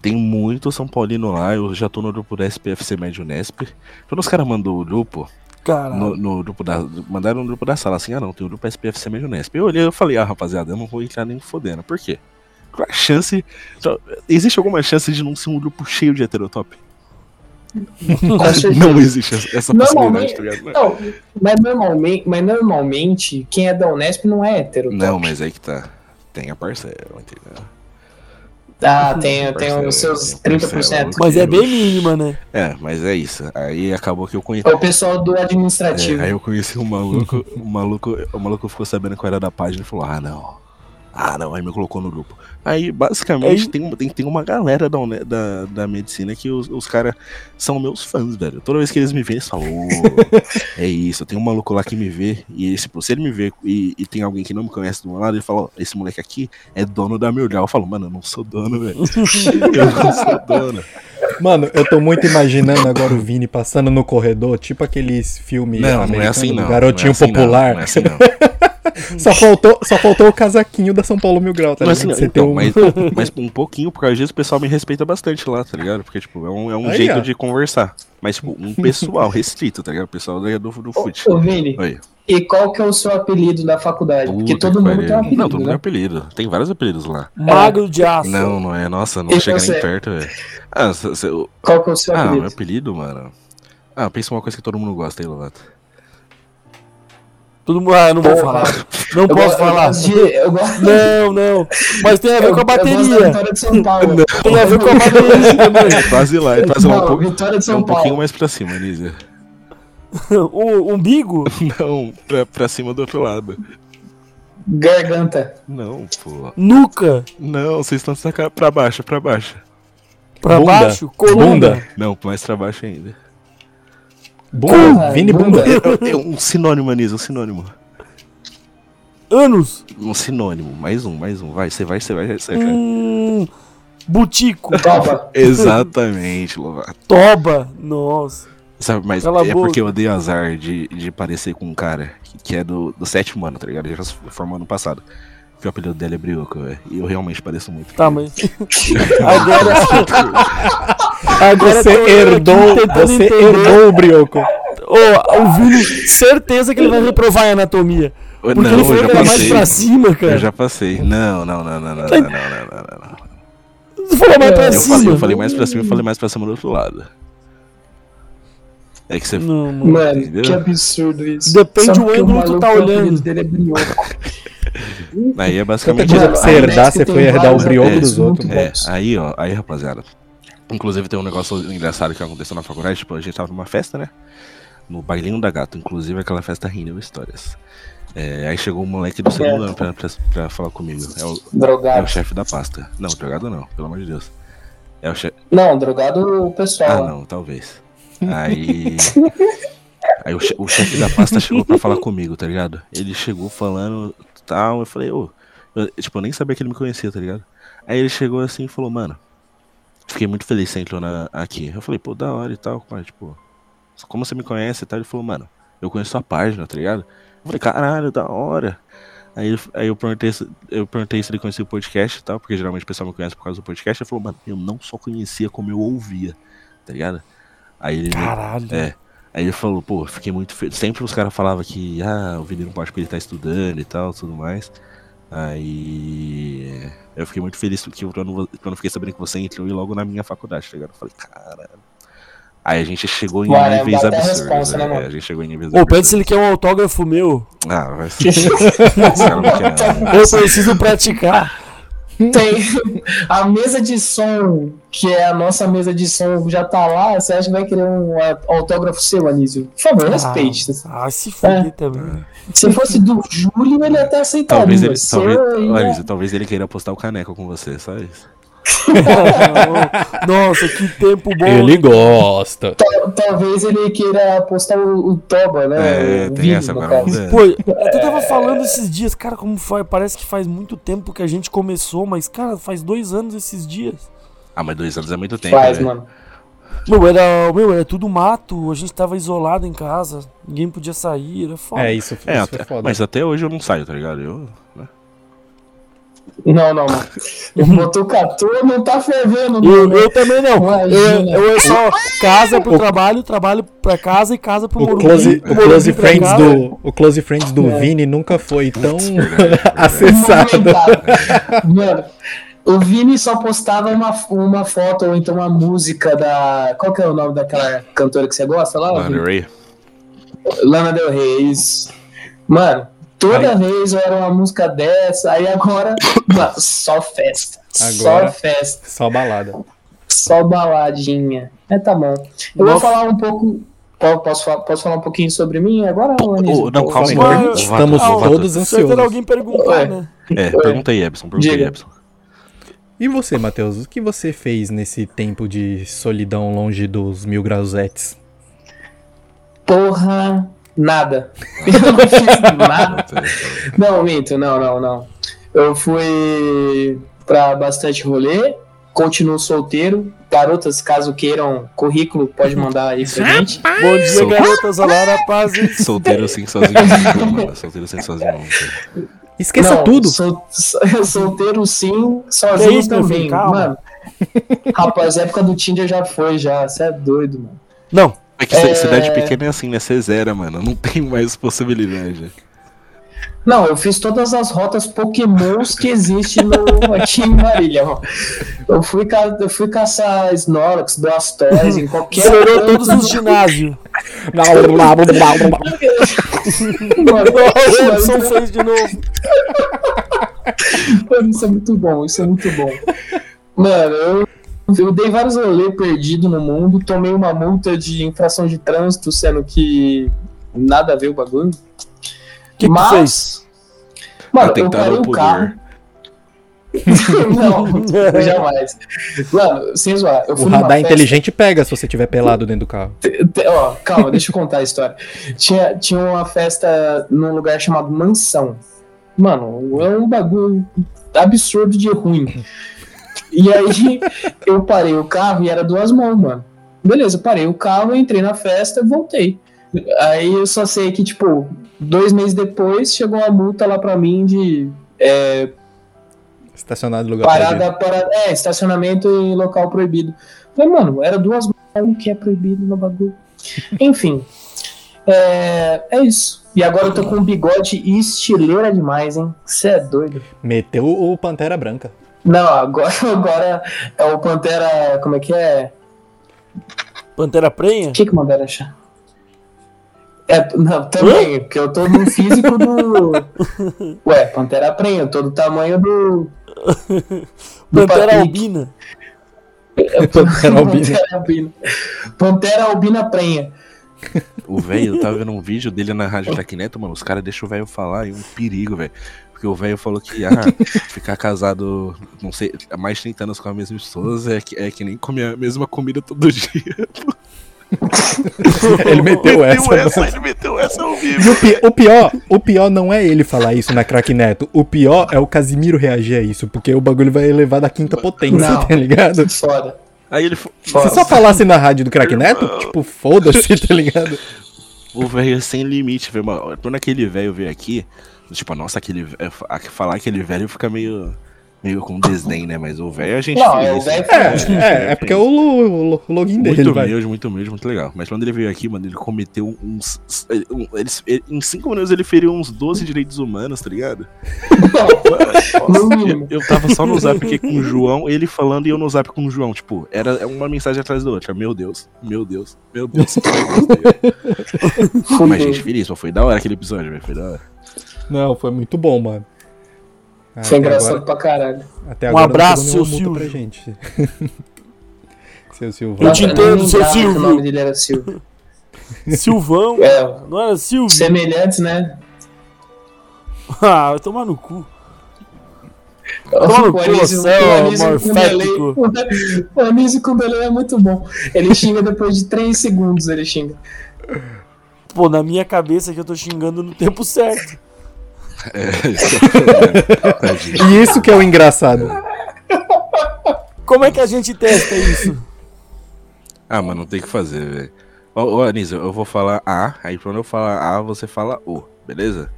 tem muito São Paulino lá. Eu já tô no grupo da SPFC Médio Unesp. Quando os caras mandou o grupo, Caralho. no, no grupo da. Mandaram no grupo da sala assim, ah não, tem o grupo SPFC Médio Unesp. Eu olhei e falei, ah, rapaziada, eu não vou entrar nem fodendo. Por quê? Qual a chance. Existe alguma chance de não ser um grupo cheio de heterotop? [LAUGHS] Não existe essa possibilidade, tá ligado? não, mas normalmente, mas normalmente quem é da Unesp não é hétero. Não, top. mas aí que tá. Tem a parcela, entendeu? Ah, tem, tem os seus tem 30%. parcela. Mas é bem mínima, né? É, mas é isso. Aí acabou que eu conheci. É o pessoal do administrativo. É, aí eu conheci um maluco, o maluco, o maluco ficou sabendo que eu era da página e falou, ah não. Ah não, aí me colocou no grupo. Aí basicamente Aí- tem, uma- tem, tem uma galera da, da, da medicina que os, os caras são meus fãs, velho. Toda vez que eles me veem, eles falam, "Ô, [LAUGHS] é isso, tem um maluco lá que me vê, e esse, se ele me vê e, e tem alguém que não me conhece do meu lado, ele fala, ó, esse moleque aqui é dono da Mildral. Eu falo, mano, eu não sou dono, velho. [LAUGHS] eu não sou dono. Mano, eu tô muito imaginando agora o Vini passando no corredor, tipo aqueles filmes Não, não é assim do não. Garotinho não é assim, popular. Não, não é assim não. [LAUGHS] só, faltou, só faltou o casaquinho da São Paulo Mil Grau, tá Não é assim, ligado? não. Você tem Então, mas, [LAUGHS] mas um pouquinho, por causa disso, o pessoal me respeita bastante lá, tá ligado? Porque, tipo, é um, é um Aí, jeito ó. de conversar. Mas, tipo, um pessoal restrito, tá ligado? O pessoal do, do, do Ô, fute. ô, Vini, Oi. e qual que é o seu apelido na faculdade? Porque Puta todo que mundo pariu. tem um apelido, Não, todo mundo né? tem apelido. Tem vários apelidos lá. Magro de aço. Não, não é. Nossa, não E chega você? nem perto, velho. Ah, cê- cê- o- Qual que é o seu ah, apelido? meu apelido, mano. Ah, pensa uma coisa que todo mundo gosta aí, Lovato. Todo mundo. Ah, não vou falar. Não Eu posso falar. de- eu gosto- Não, não. Mas tem a ver eu- com a eu gosto da bateria. Vitória de São Paulo. Tem a ver com a bateria também. É quase lá, é quase lá. Um, Não, pouco, Vitória de é São um pouquinho mais pra cima, Nízia. [LAUGHS] O umbigo? [LAUGHS] Não, pra, pra cima do outro lado. Garganta. Não, pô. Nuca? Não, vocês estão sacar pra baixo, pra baixo. Pra Bunda. baixo? Coluna? Bunda. Não, mais pra baixo ainda. Bunda, Vini Bunda. É, é um sinônimo, Anísio, um sinônimo. Anos? Um sinônimo, mais um, mais um. Vai, você vai, você vai acertar. Hum, butico? Topa. [LAUGHS] Exatamente, Lovato. Toba? Nossa. Sabe, mas Cala é boca. porque eu dei azar de, de parecer com um cara que, que é do, do sétimo ano, tá ligado? Ele já se formou ano passado. Que o apelido dele é Brioco, velho. E eu realmente pareço muito. Tá, mas. [LAUGHS] Agora. [LAUGHS] Agora Você eu herdou, você entender. herdou o Brioco. Ô, o Vini, certeza que ele vai reprovar em anatomia. Eu- Porque não, ele eu falou já mais pra cima, cara. Eu já passei. Não, não, não, não, não, não, não, não, não, não, falou mais pra Eu Eu cima. falei, eu falei mais pra cima, eu falei mais pra cima do outro lado. É que você. Não, mano. Mano, Entendeu? que absurdo isso. Depende Só do ângulo que tu tá olhando. dele é brioco. Aí é Tanta basicamente. coisa Mano, pra você a herdar, você foi herdar o brioco apelidos dos outros. É, aí, ó, aí, rapaziada. Inclusive tem um negócio engraçado que aconteceu na faculdade, tipo, a gente tava numa festa, né? No bailinho da gata, inclusive aquela festa rindo histórias. É, aí chegou um moleque do segundo ano pra, pra, pra falar comigo. É o, é o Drogado. chefe da pasta. Não, drogado não, pelo amor de Deus. É o chefe. Não, drogado o pessoal. Ah, não, talvez. Aí. [LAUGHS] Aí o, che- o chefe da pasta chegou pra falar comigo, tá ligado? Ele chegou falando tal, eu falei, ô. eu- tipo, eu nem sabia que ele me conhecia, tá ligado? Aí ele chegou assim e falou, mano, fiquei muito feliz que você entrou na- aqui. Eu falei, pô, da hora e tal, mas, tipo, como você me conhece e tal? Ele falou, mano, eu conheço sua página, tá ligado? Eu falei, caralho, da hora. Aí, aí eu, perguntei, se- eu perguntei se ele conhecia o podcast e tal, porque geralmente o pessoal me conhece por causa do podcast. Ele falou, mano, eu não só conhecia como eu ouvia, tá ligado? Aí ele. Caralho. É. Aí ele falou, pô, fiquei muito feliz. Sempre os caras falavam que, ah, o Vini não pode porque ele tá estudando e tal, tudo mais. Aí. Eu fiquei muito feliz que eu, quando, quando eu fiquei sabendo que você entrou e logo na minha faculdade, tá ligado? Eu falei, caralho. Aí a gente chegou em Mano, é níveis absurdos. responsa, né, é, mano? a gente chegou em níveis Ô, pede se absurdos. ele quer um autógrafo meu. Ah, vai [LAUGHS] ser. Cara não. Eu preciso praticar. [LAUGHS] Tem a mesa de som, que é a nossa mesa de som, já tá lá. Você acha que vai querer um autógrafo seu, Anísio? Por favor, respeite. Ah, se fuder É. também. Se fosse do Júlio, ele até aceitaria. Talvez ele, talvez, ainda- Larissa, talvez ele queira postar o caneco com você, só isso. [LAUGHS] Nossa, que tempo bom. Ele gosta. Tal- Talvez ele queira postar o, o Toba, né? É, o tem vídeo, essa agora. ver. Pô, eu até tava falando esses dias, cara, como foi? Parece que faz muito tempo que a gente começou, mas, cara, faz dois anos esses dias. Ah, mas dois anos é muito tempo. Faz, né? mano. Meu, era, meu, era tudo mato, a gente tava isolado em casa, ninguém podia sair, era foda. É, isso, É, isso até- foi foda. mas até hoje eu não saio, tá ligado? Eu, né? Não, não, mano. O Botucatu não tá fervendo, Eu, não. eu também não. Eu, Imagina. eu é só casa pro trabalho, trabalho pra casa e casa pro O Morumbi. Close, o close Friends do, o close friends do É. Vini nunca foi tão [LAUGHS] acessado. Mano, o Vini só postava uma, uma foto ou então uma música da. Qual que é o nome daquela cantora que você gosta lá? Lana? Del Rey. Lana Del Rey. isso. Mano, toda vez era uma música dessa, aí agora, [COUGHS] só festa. Agora- Só festa. Só balada. Só baladinha. É, tá bom. Eu vou Nossa. falar um pouco. po- Posso, falar- posso falar um pouquinho sobre mim agora? Anísio? não, Por calma aí. Estamos Ah, todos Certeza ansiosos. alguém perguntar, Ué. né? É, pergunta aí, Epson. Pergunta aí, Diga. Epson. E você, Matheus, o que você fez nesse tempo de solidão longe dos mil grausetes? Porra, nada. [LAUGHS] Eu não fiz nada. Não, minto, não, não, não. Eu fui pra bastante rolê, continuo solteiro. Garotas, caso queiram currículo, pode mandar aí pra gente. Bom dia, Sou- garotas. Olá, rapazes. Solteiro assim sozinho. [LAUGHS] Solteiro assim sozinho nunca. Esqueça Não, tudo. sol- [LAUGHS] solteiro sim, sozinho isso, também. filho? Calma. Mano, rapaz, a época do Tinder já foi, já. Você é doido, mano. Não. É que É. cidade pequena é assim, né? Você zera, mano. Não [LAUGHS] tem mais possibilidade. Não, eu fiz todas as rotas pokémons que existem no, aqui em Marília. Eu fui, ca- eu fui caçar Snorlax, Blastoise, em qualquer Zerou todos os ginásios. [LAUGHS] Mano, O mas- Edson fez de novo. [LAUGHS] Mano, isso é muito bom, isso é muito bom. Mano, eu, eu dei vários rolês perdidos no mundo, tomei uma multa de infração de trânsito, sendo que nada a ver o bagulho. que que Mas. fez? Mano, eu parei o carro. [LAUGHS] não, [LAUGHS] jamais. Mano, sem zoar, eu fui O radar festa- inteligente pega se você tiver pelado dentro do carro. Ó, calma, deixa eu contar a história. Tinha, tinha uma festa num lugar chamado Mansão. Mano, é um bagulho absurdo de ruim. E aí eu parei o carro e era duas mãos, mano. Beleza, parei o carro, entrei na festa e voltei. Aí eu só sei que, tipo, dois meses depois chegou uma multa lá pra mim de é, Estacionado no lugar parada, parada, é, estacionamento em local proibido. Falei, mano, era duas mãos que é proibido no bagulho. [LAUGHS] Enfim, é, é isso. E agora eu tô com um bigode estileira demais, hein? Você é doido. Meteu o Pantera Branca. Não, agora, [LAUGHS] agora é o Pantera. Como é que é? Pantera Prenha? O que que mandaram achar? É, não, também, porque eu tô no físico do. [LAUGHS] Ué, Pantera Prenha, eu tô do tamanho do. do Pantera Patrick. Albina? [LAUGHS] Pantera Albina. Pantera Albina. Pantera Albina Prenha. O velho, eu tava vendo um vídeo dele na Rádio Tecneto, mano. Os caras deixam o velho falar e um perigo, velho. Porque o velho falou que ah, [LAUGHS] ficar casado, não sei, há mais de 30 anos com a mesma esposa é que, é que nem comer a mesma comida todo [LAUGHS] dia. [LAUGHS] Ele meteu essa. Meteu essa, mano. ele meteu essa ao vivo. E o, pi- o pior, o pior não é ele falar isso na Crack Neto. O pior é o Casimiro reagir a isso, porque o bagulho vai elevar da quinta potência, Não. tá ligado? Foda. Aí ele Se Foda. só falasse na rádio do Crack Neto, tipo, foda-se, tá ligado? O velho é sem limite, velho. Mano, Quando aquele velho veio aqui, tipo, nossa, aquele velho- a- falar aquele velho fica meio, meio com desdém, né? Mas o velho a gente Não, fez, é o né? velho É, é, é porque é o, lo- lo- login dele, Muito humilde, muito humilde, muito legal. Mas quando ele veio aqui, mano, ele cometeu uns. ele- um- eles- ele- em cinco minutos ele feriu uns 12 direitos humanos, tá ligado? No mínimo. Eu, eu tava só no zap aqui com o João, ele falando e eu no zap com o João. Tipo, era uma mensagem atrás da outra. Meu Deus, meu Deus, meu Deus. meu Deus. Mas, gente, feliz, mas foi da hora aquele episódio, velho. Foi da hora. Não, foi muito bom, mano. Foi engraçado agora- pra caralho. Até Um agora não abraço, seu Silvio. pra gente. [LAUGHS] seu Silvio. Eu te entendo, seu Silvio. O nome dele era Silvio. Silvão? É, Não era Silvio? semelhantes, né? Ah, vai tomar no cu. É o Anísio com morfético. O Anísio com delay é muito bom. Ele xinga depois de 3 segundos, ele xinga. Pô, na minha cabeça que eu tô xingando no tempo certo. É, isso é o. E isso que é o engraçado. Como é que a gente testa isso? Ah, mano, não tem o que fazer, velho. Ô, ô Anísio, eu vou falar A, aí quando eu falar A, você fala O, beleza?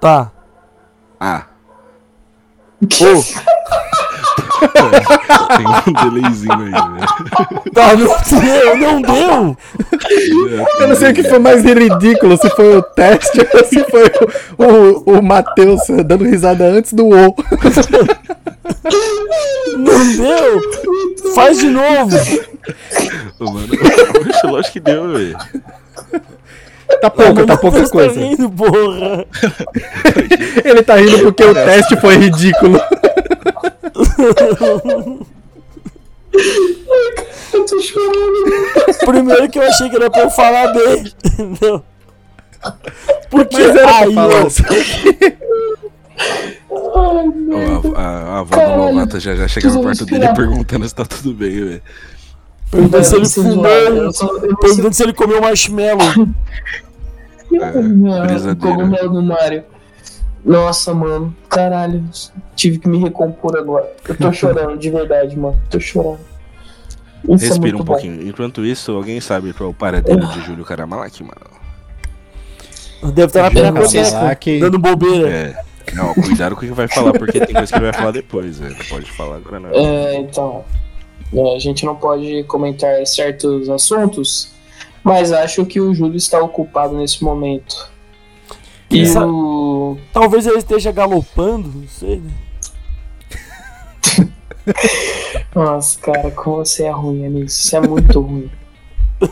Tá. A. Ô, Tem um delayzinho aí, velho. tá, não deu, não deu. Eu não sei o que foi mais ridículo, se foi o teste ou se foi o, o, o Matheus dando risada antes do O. Não deu. Faz de novo. Ô, Mano, [LAUGHS] lógico que deu, velho. Tá pouco, tá pouca coisa. Tá rindo, porra. [LAUGHS] Ele tá rindo porque o teste foi ridículo. Eu tô chorando. Primeiro que eu achei que era pra eu falar dele. Entendeu? Porque Mas era pra aí a, a, a avó do. Lovato já, já chega no Preciso quarto dele perguntando se tá tudo bem, velho. Perguntando se ele fumou, perguntando se ele comeu marshmallow. É, cogumelo do Mario. Nossa, mano. Caralho. Tive que me recompor agora. Eu tô [LAUGHS] chorando, de verdade, mano. Tô chorando. Isso é Respira muito um bom. pouquinho. Enquanto isso, alguém sabe qual é o paradeiro de Júlio Caramalaki, mano? Deve estar na pinacoteca, Caramalaki. dando bobeira. É. Não, cuidado com o que vai falar, porque tem coisa que ele vai falar depois, velho. Não pode falar agora, não. É, então. A gente não pode comentar certos assuntos, mas acho que o Júlio está ocupado nesse momento. E Essa- o. Talvez ele esteja galopando, não sei, né? [LAUGHS] Nossa, cara, como você é ruim nisso. Você é muito ruim. [LAUGHS]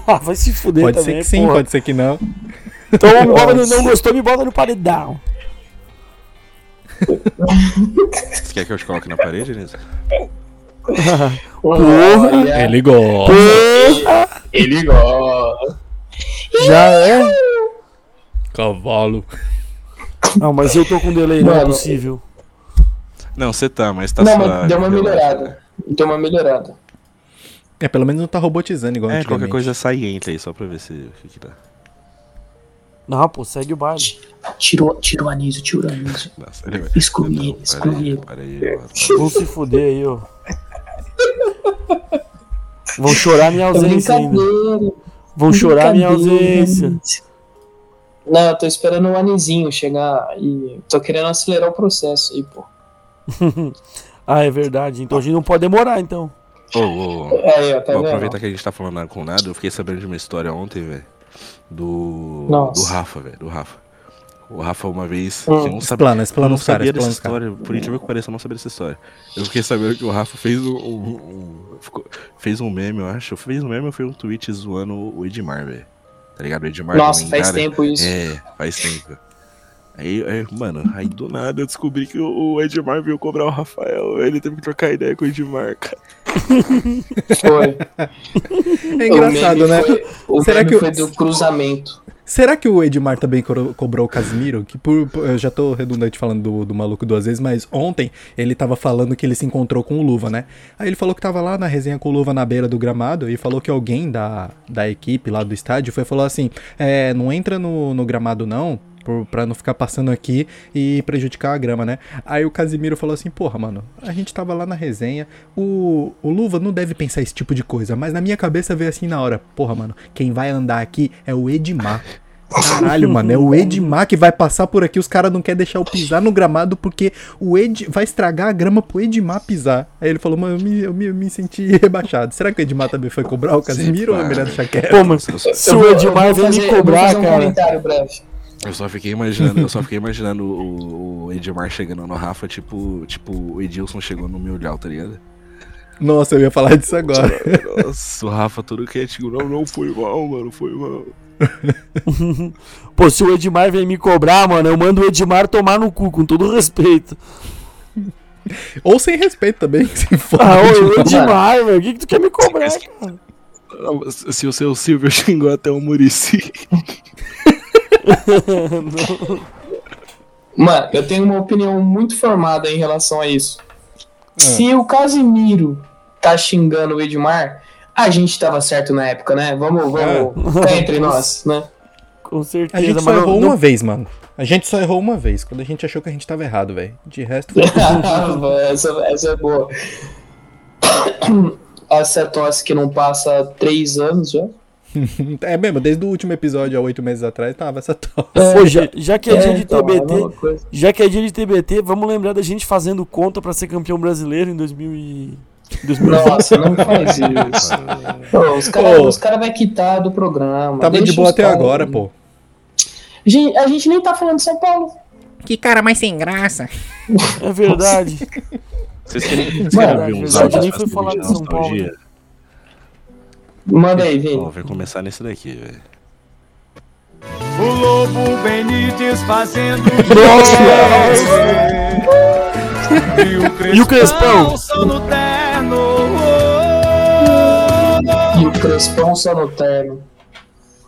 Ah, vai se fuder Pode também, ser que sim, porra. pode ser que não. Então me [LAUGHS] bota no- não gostou, me bota no paredão. Você quer que eu te coloque na parede, Nisa? Olha, Ele gosta. ele gosta. Já é? Cavalo. Não, mas eu tô com delay, não é Mano, possível. Não, você tá, mas tá Não, mas deu uma melhorada. Deu uma melhorada. É, pelo menos não tá robotizando igual É, qualquer coisa sai e entra aí, só pra ver se o que que dá. Não, pô, segue o baile. Tirou, tirou o anísio, tirou o anísio. Nossa, ele vai... Não, ó. Vão se fuder aí, ó. Vão chorar minha É ausência ainda. brincadeira. Vão chorar minha ausência. Não, eu tô esperando o anizinho chegar e tô querendo acelerar o processo aí, pô. [LAUGHS] Ah, é verdade. Então a gente não pode demorar, então. Ô. Aí, ó, tá Vou aproveitar que a gente tá falando nada com nada, eu fiquei sabendo de uma história ontem, velho. Do. Nossa. Do Rafa, velho. Do Rafa. O Rafa uma vez. Hum. não sabia, Explana, eu explana não os caras, sabia dessa os caras. história. Por incrível que pareça, eu não sabia dessa história. Eu fiquei sabendo que o Rafa fez um. um- um- ficou- fez um meme, eu acho. Fez um meme ou fez um tweet zoando o Edmar, velho. Tá ligado? O Edmar. Nossa, faz tempo isso. É, faz tempo. Aí, aí, mano, aí do nada eu descobri que o Edmar veio cobrar o Rafael. Ele teve que trocar ideia com o Edmar, cara. Foi. [LAUGHS] É engraçado, né? Foi, o Será que o- foi do cruzamento. Será que o Edmar também cobrou o Casimiro? Que por, por- eu já tô redundante falando do, do maluco duas vezes, mas ontem ele tava falando que ele se encontrou com o Luva, né? Aí ele falou que tava lá na resenha com o Luva na beira do gramado e falou que alguém da, da equipe lá do estádio foi e falou assim: é, não entra no, no gramado não. Pra não ficar passando aqui e prejudicar a grama, né? Aí o Casimiro falou assim: Porra, mano, a gente tava lá na resenha. O, o Luva não deve pensar esse tipo de coisa, mas na minha cabeça veio assim na hora: Porra, mano, quem vai andar aqui é o Edmar. Caralho, mano, é o Edmar que vai passar por aqui. Os caras não querem deixar eu pisar no gramado porque o Ed vai estragar a grama pro Edmar pisar. Aí ele falou, mano, eu me, eu me, eu me senti [LAUGHS] rebaixado. Será que o Edmar também foi cobrar o Casimiro ou é melhor deixar quieto? Pô, só, se o Edmar vem me eu vou cobrar, fazer um cara. comentário breve. Eu só fiquei imaginando, eu só fiquei imaginando o, o Edmar chegando no Rafa, tipo, tipo, o Edilson chegou no Milhal, tá ligado? Nossa, eu ia falar disso agora. Nossa, o Rafa todo quietinho, não, não foi mal, mano, foi mal. [LAUGHS] Pô, se o Edmar vem me cobrar, mano, eu mando o Edmar tomar no cu, com todo respeito. [LAUGHS] Ou sem respeito também, se for. Ah, ô, Edmar, velho, o que, que tu quer me cobrar, cara? Se o seu Silvio [LAUGHS] xingou até o Murici. Mano, eu tenho uma opinião muito formada em relação a isso. Se o Casimiro tá xingando o Edmar, a gente tava certo na época, né? Vamos, vamos, cá entre [LAUGHS] nós, né? Com A certeza, gente só mas errou não, uma vez, mano. A gente só errou uma vez, quando a gente achou que a gente tava errado, velho. De resto, foi [LAUGHS] essa, essa é boa. [COUGHS] Essa tosse que não passa três anos já. [LAUGHS] É mesmo, desde o último episódio, há oito meses atrás, tava essa tosse. Pô, já, já que é, dia de então, é a TBT, mesma coisa. já que é dia de TBT, vamos lembrar da gente fazendo conta pra ser campeão brasileiro em 2000 e... 2020. Nossa, não faz [LAUGHS] isso. Pô, os caras cara vão quitar do programa. Tava de boa até caras- agora, pô. Gente, a gente nem tá falando de São Paulo. Que cara mais sem graça. É verdade. Vocês querem, vocês querem ouvir uns áudios nem foi falar de São? Paulo. Manda aí, Vini. Ó, vai começar nesse daqui, velho. O Lobo Benítez fazendo E o Crespão, E o Crespão? só no terno E o Crespão só no terno.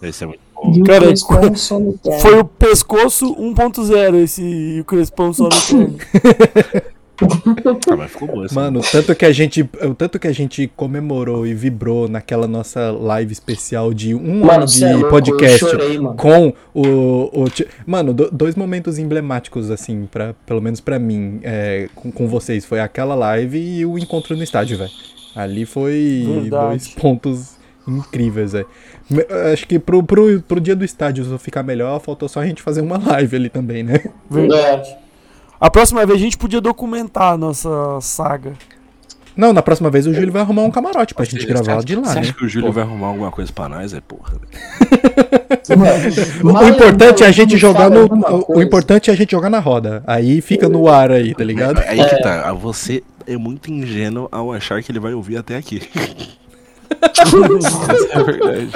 Esse é muito bom. E o Cara, Crespão [LAUGHS] só no terno. Foi o pescoço 1.0 esse e o Crespão só no [LAUGHS] terno. Ah, mas ficou boa. Mano, o tanto que a gente, o tanto que a gente comemorou e vibrou naquela nossa live especial de um Mano, ano é de louco, podcast eu chorei, mano. com o, o mano, do- dois momentos emblemáticos assim, para pelo menos pra mim, é, com, com vocês, foi aquela live e o encontro no estádio, velho. Ali foi Verdade. dois pontos incríveis, velho. Acho que pro, pro, pro dia do estádio ficar melhor, faltou só a gente fazer uma live ali também, né? Verdade. A próxima vez a gente podia documentar a nossa saga. Não, na próxima vez o Júlio vai arrumar um camarote pra gente gravar de lá, Você né? acha que o Júlio Pô. vai arrumar alguma coisa pra nós? É porra. [LAUGHS] O importante é a gente jogar no. O, importante é a gente jogar na roda. Aí fica no ar aí, tá ligado? Aí que tá. Você é muito ingênuo ao achar que ele vai ouvir até aqui. [LAUGHS] É verdade.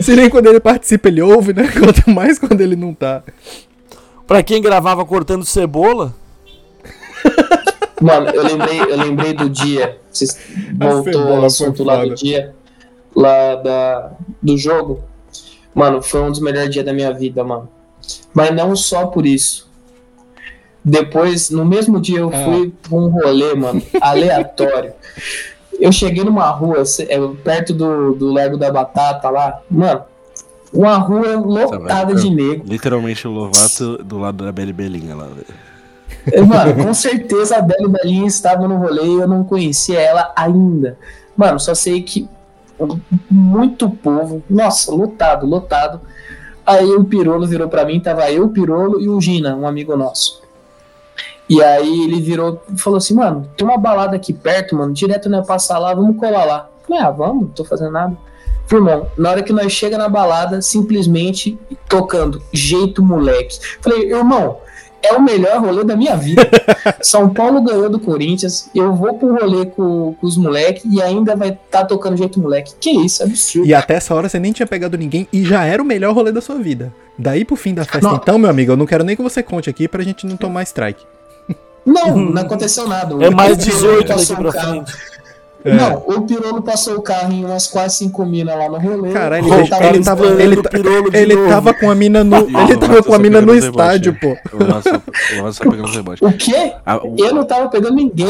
Se nem quando ele participa ele ouve, né? [LAUGHS] Quanto mais quando ele não tá. Pra quem gravava cortando cebola, Mano, eu lembrei, eu lembrei do dia. Vocês voltou cebola ao assunto lá do dia. Lá da, do jogo. Mano, foi um dos melhores dias da minha vida, mano. Mas não só por isso. Depois, no mesmo dia, eu Ah. fui pra um rolê, mano, aleatório. Eu cheguei numa rua, é, perto do, do Largo da Batata lá. Mano, uma rua lotada de negro. Literalmente o Lovato do lado da Beli Belinha lá. velho. Mano, com certeza a Bela Belinha estava no rolê e eu não conhecia ela ainda. Mano, só sei que muito povo, nossa, lotado, lotado. Aí o Pirolo virou pra mim, tava eu, o Pirolo e o Gina, um amigo nosso. E aí ele virou falou assim, mano, tem uma balada aqui perto, mano, direto não é passar lá, vamos colar lá. Falei, ah, vamos, não tô fazendo nada. Irmão, na hora que nós chega na balada, simplesmente tocando jeito moleque. Falei, irmão, é o melhor rolê da minha vida. [LAUGHS] São Paulo ganhou do Corinthians, eu vou pro rolê com, com os moleques e ainda vai tá tocando jeito moleque. Que isso, absurdo. E até essa hora você nem tinha pegado ninguém e já era o melhor rolê da sua vida. Daí pro fim da festa, Não. então, meu amigo, eu não quero nem que você conte aqui pra gente não tomar strike. Não, [LAUGHS] não aconteceu nada. é mais O Pirolo 18 passou daqui pra carro- frente. É. Não, o Pirolo passou o carro em umas quase 5 minas lá no rolê. Caralho, Eu ele, tava- ele tava, explorando ele, ele tava com a mina no. O Ele tava com a mina no estádio, pô. O quê? Ah, o- Eu não tava pegando ninguém.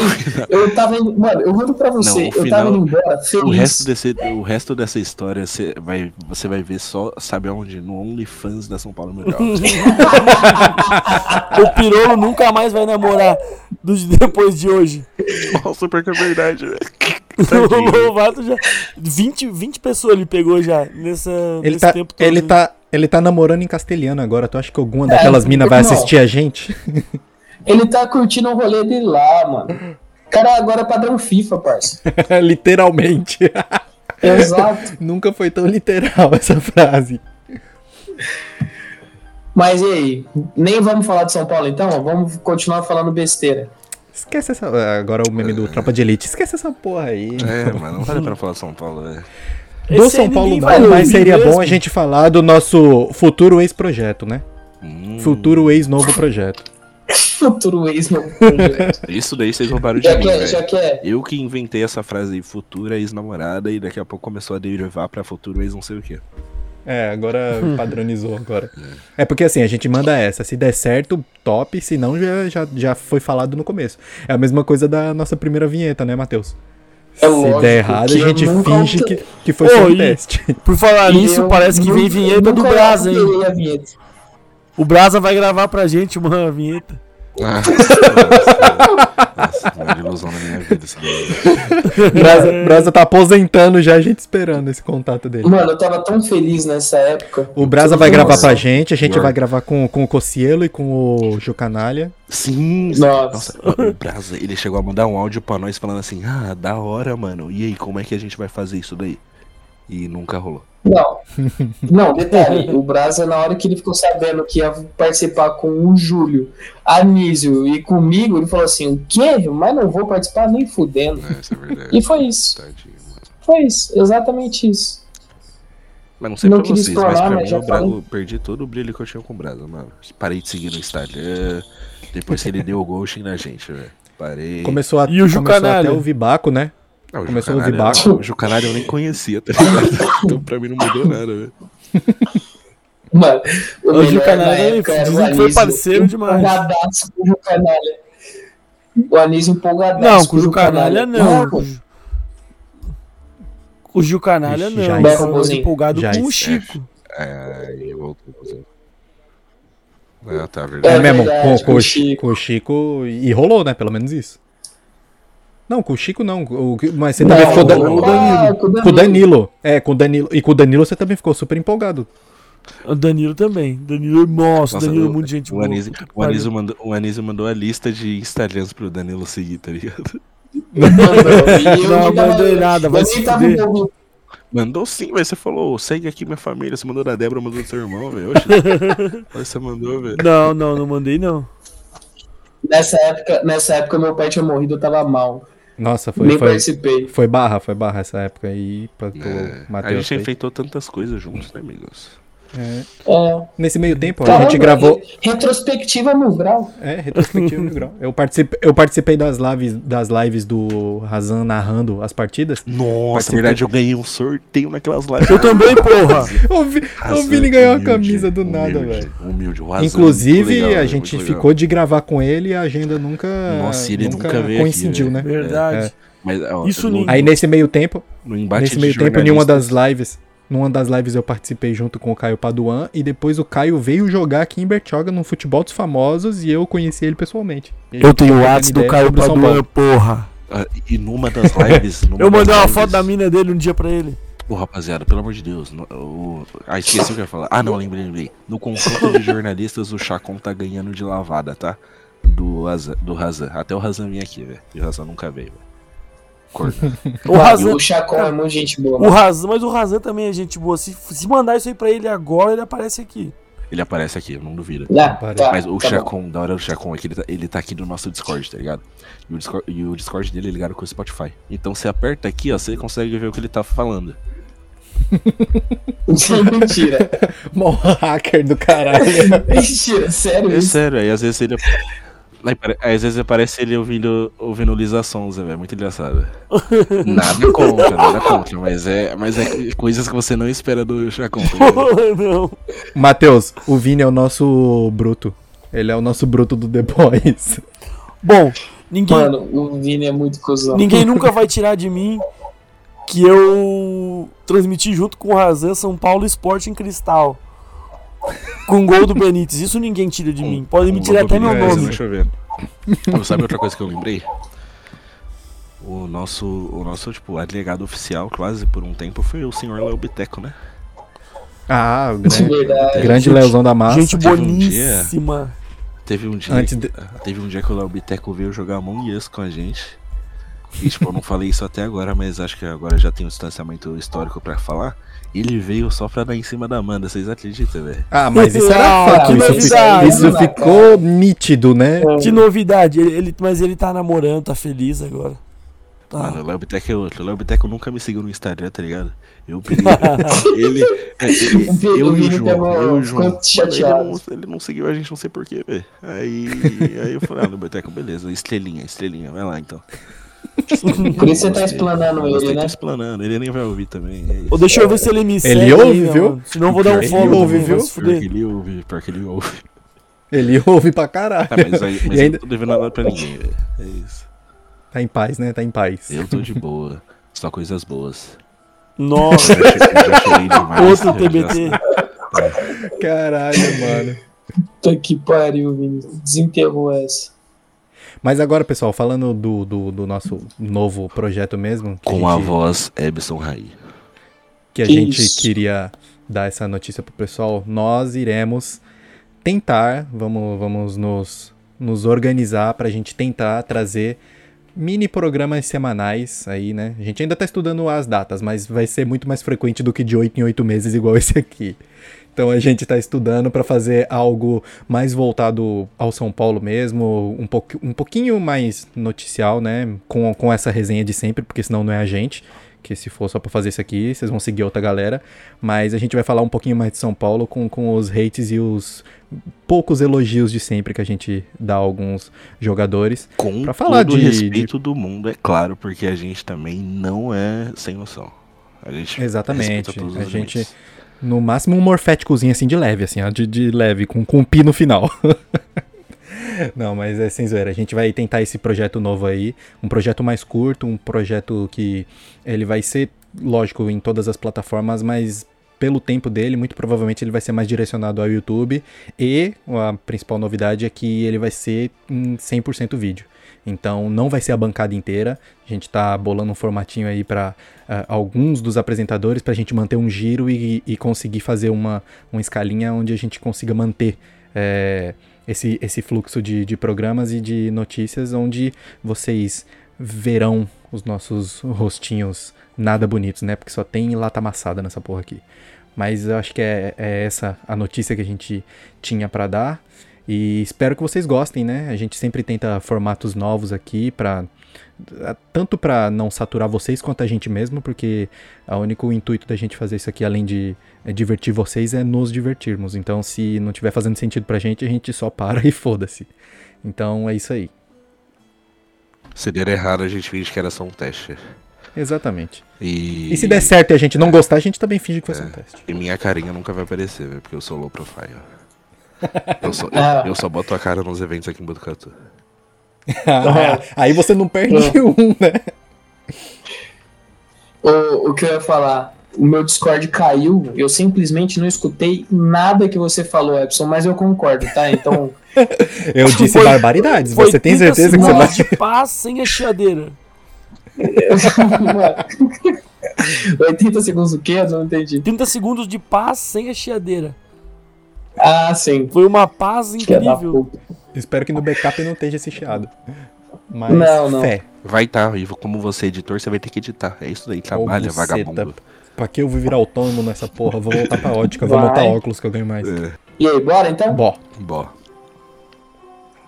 Eu tava indo. Mano, eu juro pra você, Não, eu tava indo embora feliz. O resto, desse, o resto dessa história você vai, você vai ver só, sabe aonde? No OnlyFans da São Paulo Mundial. [LAUGHS] O Pirolo nunca mais vai namorar do- depois de hoje. Nossa, porque é verdade, velho. [LAUGHS] O Lovato já. 20, 20 pessoas ele pegou já nessa, Ele nesse tá, tempo todo. ele, tá, ele tá namorando em castelhano agora. Tu acha que alguma daquelas minas vai não. assistir a gente? [LAUGHS] Ele tá curtindo o rolê dele lá, mano. O cara agora é padrão FIFA, parça. [LAUGHS] Literalmente. Exato. Nunca foi tão literal essa frase. Mas e aí? Nem vamos falar de São Paulo então? Vamos continuar falando besteira. Esquece essa. Agora o meme do Tropa de Elite. Esquece essa porra aí. É, mas não vale pra falar São Paulo, velho. Do Esse São Paulo ninguém não, mas seria bom a gente falar do nosso futuro ex-projeto, né? Hum, Futuro ex-novo projeto. [LAUGHS] Futuro ex no projeto. Isso daí vocês roubaram de já, mim, que é, já que é. Eu que inventei essa frase aí, futura ex-namorada, e daqui a pouco começou a derivar pra futuro ex não sei o que. É, agora [LAUGHS] padronizou agora. É porque assim, a gente manda essa. Se der certo, top. Se não, já, já, já foi falado no começo. É a mesma coisa da nossa primeira vinheta, né, Matheus? É Se lógico der errado, a gente nunca- finge que, que foi Ô, só um teste. Por falar nisso, parece que vem vinheta do Brasa, hein? copiei a vinheta. O Brasa vai gravar pra gente uma vinheta. Ah, [LAUGHS] nossa, nossa, ilusão na minha vida. Brasa, Brasa tá aposentando já, a gente esperando esse contato dele. Mano, eu tava tão feliz nessa época. O Brasa vai Nossa. gravar pra gente, a gente vai gravar com, com o Cocielo e com o Jucanalha. Sim, Nossa. nossa, o Brasa, ele chegou a mandar um áudio pra nós falando assim, ah, da hora, mano. E aí, como é que a gente vai fazer isso daí? E nunca rolou. Não. [LAUGHS] Não, detalhe, o Brasa, na hora que ele ficou sabendo que ia participar com o Júlio, Anísio e comigo, ele falou assim: o quê? Mas não vou participar nem fudendo. É, isso é verdade. E foi isso. Tadinho. Foi isso, exatamente isso. Mas não sei Não pra vocês, mas explorar, pra mas mim já o Bra- falei. eu perdi todo o brilho que eu tinha com o Brasa, mano. Parei de seguir no Instagram, depois que ele deu o ghosting na gente, velho. Parei. Começou, a, E o começou até o Vibaco, né? Ah, o começou a ouvir Jucanalha- Baco. O Jucanalha eu nem conhecia, tá ligado? [LAUGHS] então pra mim não mudou nada, velho. Mano, o o ele o dizem que foi Anísio, parceiro um demais. abraço pro Canalha. O Anísio empolgadaço. Não, com com o Gil Canalha não. Com o Gil Canalha Ixi, não. é. tava empolgado Já com o é. Chico. É, eu voltou a fazer. Ah, tá, É, verdade. É mesmo, verdade, com, com com, o o Chico. Chico. com o Chico. E rolou, né? Pelo menos isso. Não, com o Chico não. o- mas você Não, também ficou. da- o ah, Danilo. com o Com o Danilo. É, com o Danilo. E com o Danilo você também ficou super empolgado. O Danilo também. Danilo, nossa, Nossa, Danilo é o- muito gente O boa. Anísio, o, Anísio mandou, o Anísio mandou a lista de Instagrams pro Danilo seguir, tá ligado? Eu Não, nem tava- mandei nada, vai eu se fuder. Mandou sim, velho. Você falou, segue aqui minha família. Você mandou da Débora, mandou do seu irmão, velho. [LAUGHS] Você mandou, velho. Não, não, não mandei não. Nessa época, nessa época meu pai tinha morrido, eu tava mal. Nossa, foi. nem Foi, participei. foi barra, foi barra essa época aí. Pra tu, É, a gente foi. enfeitou tantas coisas juntos, né, amigos? É. É. Nesse meio tempo, a Caramba, gente gravou. Retrospectiva mil grau. É, retrospectiva [LAUGHS] mil grau. Eu participei, eu participei das lives, das lives do Razan narrando as partidas. Nossa, Participei. na verdade eu ganhei um sorteio naquelas lives. Eu também, porra. [LAUGHS] O, Vi, o Razan, Vini ganhou a humilde, camisa do nada, humilde, velho. Humilde, o Razan, Inclusive, muito legal, a velho, gente ficou de gravar com ele e a agenda nunca, Nossa, ele nunca veio aqui, coincidiu, velho. né? Verdade. É. Mas, ó, Isso no, Aí nesse meio tempo, no embate nesse de meio tempo, em uma das lives, numa das lives eu participei junto com o Caio Paduan e depois o Caio veio jogar aqui em Bertioga no futebol dos famosos e eu conheci ele pessoalmente. Eu tenho o WhatsApp do Caio Paduan, porra. Ah, E numa das lives. [LAUGHS] numa Eu mandei uma lives- foto da mina dele um dia pra ele. Pô, rapaziada, pelo amor de Deus. no- o- Ah, esqueci o que eu ia falar. Ah, não, lembrei, lembrei. No confronto de jornalistas, o Chacon tá ganhando de lavada, tá? Do, Azan, do Razan. Até o Razan vir aqui, velho. E o Razan nunca veio, velho. Corno. [LAUGHS] O Razan, O Chacon é muito gente boa. o Razan, mas o Razan também é gente boa. Se, se mandar isso aí pra ele agora, ele aparece aqui. Ele aparece aqui, eu não duvido. Ah, Parece. tá, Mas o tá bom. Chacon, da hora do Chacon é que ele tá, ele tá aqui no nosso Discord, tá ligado? E o Discord, e o Discord dele é ligado com o Spotify. Então você aperta aqui, ó, você consegue ver o que ele tá falando. [LAUGHS] Isso é mentira. [LAUGHS] Mó hacker do caralho. Mentira, sério É isso? sério, aí às vezes ele. Às vezes aparece ele ouvindo, ouvindo Lisa Sonza, velho. Muito engraçado. [LAUGHS] Nada contra, nada contra, mas é, mas é coisas que você não espera do Chacon. ligado? [LAUGHS] não. Matheus, o Vini é o nosso bruto. Ele é o nosso bruto do The Boys. Bom, ninguém, Mano, o Vini é muito cuzão. ninguém [LAUGHS] nunca vai tirar de mim que eu transmiti junto com o Razan São Paulo Esporte em Cristal. Com gol do Benítez. Isso ninguém tira de mim. Podem me tirar até meu nome. Deixa eu ver. Sabe outra coisa que eu lembrei? O nosso, o nosso, tipo, alegado oficial, quase por um tempo, foi o senhor Léo Biteco, né? Ah, grande, grande Leozão da Massa. Gente teve um boníssima. Teve um dia, Antes de- teve um dia que o Léo Biteco veio jogar Among Us com a gente. E, tipo, eu não falei isso até agora, mas acho que agora já tem um distanciamento histórico pra falar. Ele veio só pra dar em cima da Amanda, vocês acreditam, velho? Ah, mas isso era Ah, fato. que Isso, fi- novidade. isso ficou nítido, né? Que novidade. Ele, ele- mas ele tá namorando, tá feliz agora. Tá. Mano, o Léo Biteco é outro. O Léo Biteco nunca me seguiu no Instagram, tá ligado? Eu peguei. [LAUGHS] ele. é, ele [LAUGHS] eu e o João. Eu e o ficou João. Ele, não, ele não seguiu a gente, não sei porquê, velho. Aí, aí eu falei, ah, Léo Biteco, beleza. Estrelinha, estrelinha, vai lá então. Por isso você tá explanando ele, tá né? explanando. Ele nem vai ouvir também. É isso. Deixa eu ver se ele me segue. Ele ouve, aí, viu? Senão eu vou dar um follow. ele ouve, viu? se Pior que ele ouve, pior que ele ouve. Ele [LAUGHS] ouve pra caralho. Tá, mas, aí, mas E ainda- eu não tô devendo nada pra ninguém, velho. É isso. Tá em paz, né? Tá em paz. Eu tô de boa. Só coisas boas. Nossa, Eu já, che- já chorei demais. [LAUGHS] outro eu já- TBT. Caralho, mano. Puta que pariu, Vini. Desenterrou essa. Mas agora, pessoal, falando do, do, do nosso novo projeto mesmo. que Com a gente- voz Ebson Raí. que a Que gente isso. queria dar essa notícia pro pessoal, nós iremos tentar, vamos, vamos nos, nos organizar pra gente tentar trazer mini programas semanais aí, né? A gente ainda tá estudando as datas, mas vai ser muito mais frequente do que de 8 em 8 meses igual esse aqui. Então a gente tá estudando pra fazer algo mais voltado ao São Paulo mesmo, um, pouqui- um pouquinho mais noticial, né? Com, com essa resenha de sempre, porque senão não é a gente que se for só pra fazer isso aqui, vocês vão seguir outra galera. Mas a gente vai falar um pouquinho mais de São Paulo com, com os hates e os poucos elogios de sempre que a gente dá a alguns jogadores. Com Pra falar todo de- respeito do mundo, é claro, porque a gente também não é sem noção. A gente Exatamente. A gente, limites. No máximo, um morféticozinho assim de leve, assim, ó, de, de leve, com, com um pi no final. [LAUGHS] Não, mas é sem zoeira. A gente vai tentar esse projeto novo aí. Um projeto mais curto, um projeto que ele vai ser, lógico, em todas as plataformas, mas pelo tempo dele, muito provavelmente ele vai ser mais direcionado ao YouTube. E a principal novidade é que ele vai ser em 100% vídeo. Então não vai ser a bancada inteira. A gente tá bolando um formatinho aí para alguns dos apresentadores para a gente manter um giro e, e conseguir fazer uma, uma escalinha onde a gente consiga manter é, esse, esse fluxo de, de programas e de notícias onde vocês verão os nossos rostinhos nada bonitos, né? Porque só tem lata amassada nessa porra aqui. Mas eu acho que é, é essa a notícia que a gente tinha para dar. E espero que vocês gostem, né? A gente sempre tenta formatos novos aqui para tanto para não saturar vocês quanto a gente mesmo, porque o único intuito da gente fazer isso aqui, além de é, divertir vocês, é nos divertirmos. Então, se não tiver fazendo sentido pra gente, a gente só para e [LAUGHS] foda-se. Então, é isso aí. Se der errado, a gente finge que era só um teste. Exatamente. E, E se der certo e a gente não gostar, a gente também finge que foi só um teste. e minha carinha nunca vai aparecer, porque eu sou low profile. Eu só, Ah. eu, eu só boto a cara nos eventos aqui em Botucatu. aí você não perde um, né? O, o que eu ia falar, o meu Discord caiu, eu simplesmente não escutei nada que você falou, Epson, mas eu concordo, tá? Então, [LAUGHS] Eu disse Foi- barbaridades. Foi Você tem 30 certeza que você vai. [LAUGHS] [LAUGHS] segundos de paz sem a chiadeira. mano, 80 segundos o quê? Eu não entendi. 30 segundos de paz sem a chiadeira. Ah, sim. Foi uma paz incrível. Espero que no backup não esteja esse chiado. Mas Não, não. fé. Vai tá, e como você é editor, você vai ter que editar. É isso daí, trabalha, buceta. vagabundo. Pra que eu vou virar autônomo nessa porra? Vou voltar pra ótica, vou montar óculos que eu ganho mais. É, E aí, bora então? Bó. bom.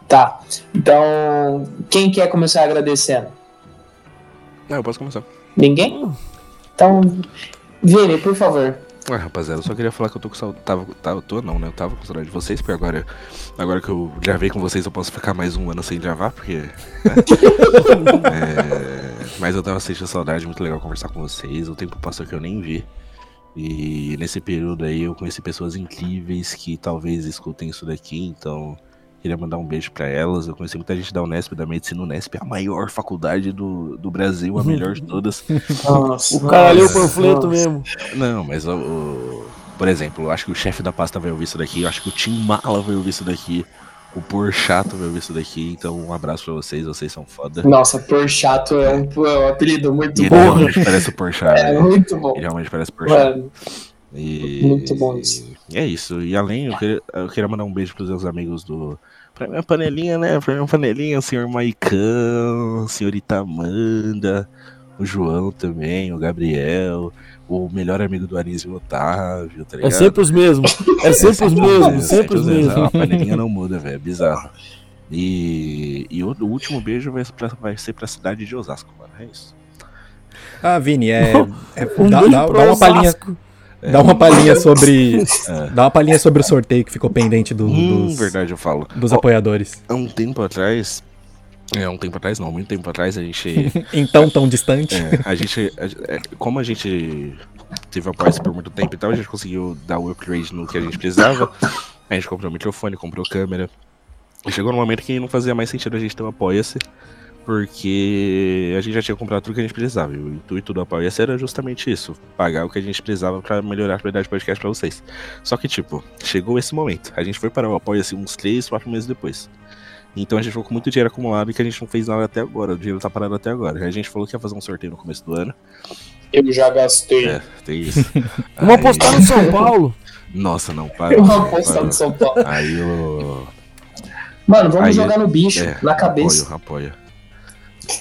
Tá. Então, quem quer começar agradecendo? Não, eu posso começar. Ninguém? Então, Vini, por favor. Ah, rapaziada, eu só queria falar que eu tô com saudade. Tava, tava, tô não, né? Eu tava com saudade de vocês, porque agora, agora que eu gravei com vocês, eu posso ficar mais um ano sem gravar, porque. né? [LAUGHS] É, mas eu tava sentindo saudade, muito legal conversar com vocês. O tempo passou que eu nem vi. E nesse período aí eu conheci pessoas incríveis que talvez escutem isso daqui, então queria mandar um beijo pra elas. Eu conheci muita gente da Unesp, da Medicina Unesp, a maior faculdade do, do Brasil, a melhor de todas. [LAUGHS] Nossa, O cara leu o nossa, panfleto nossa. mesmo. Não, mas o, o- por exemplo, eu acho que o chefe da pasta vai ouvir isso daqui, eu acho que o Tim Mala vai ouvir isso daqui, o Porchato vai ouvir isso daqui, então um abraço pra vocês, vocês são foda. Nossa, por chato é um, é um apelido muito E ele bom. realmente parece o Porchat, É né? muito bom. Ele realmente parece o Porchat. Mano, E... Muito bom isso. E é isso. E além, eu queria, eu queria mandar um beijo pros meus amigos do. Pra minha panelinha, né? Pra minha panelinha, o senhor Maicão, senhorita Amanda, o João também, o Gabriel, o melhor amigo do Anísio Otávio, tá É ligado? sempre os mesmos. É sempre os [LAUGHS] mesmos, sempre os mesmos. A panelinha não muda, velho. É bizarro. E, e o, o último beijo vai, pra- vai ser pra cidade de Osasco, mano. É isso. Ah, Vini, é. [LAUGHS] é- Um dá, beijo dá- pro dá uma palhinha. Osasco. Dá uma palhinha [LAUGHS] sobre. É. Dá uma palhinha sobre o sorteio que ficou pendente do- Hum, dos, verdade, eu falo. dos Ó, apoiadores. Há um tempo atrás. É, um tempo atrás não, muito tempo atrás a gente. [LAUGHS] Então tão distante. É, a gente. a- é, como a gente teve apoio por muito tempo e tal, a gente conseguiu dar o upgrade no que a gente precisava. A gente comprou microfone, comprou câmera. E chegou no momento que não fazia mais sentido a gente ter um apoia-se, porque a gente já tinha comprado tudo que a gente precisava. E o intuito do apoia-se era justamente isso: pagar o que a gente precisava pra melhorar a qualidade do podcast pra vocês. Só que, tipo, chegou esse momento. A gente foi para o apoia-se uns 3, 4 meses depois. Então a gente ficou com muito dinheiro acumulado e que a gente não fez nada até agora. O dinheiro tá parado até agora. A gente falou que ia fazer um sorteio no começo do ano. eu já gastei. É, tem isso. [LAUGHS] Vamos Aí- apostar no São Paulo. [LAUGHS] Nossa, não, para. Eu vou apostar no São Paulo. Aí o. Mano, vamos Aí- jogar no bicho, É, na cabeça. Apoio, apoio.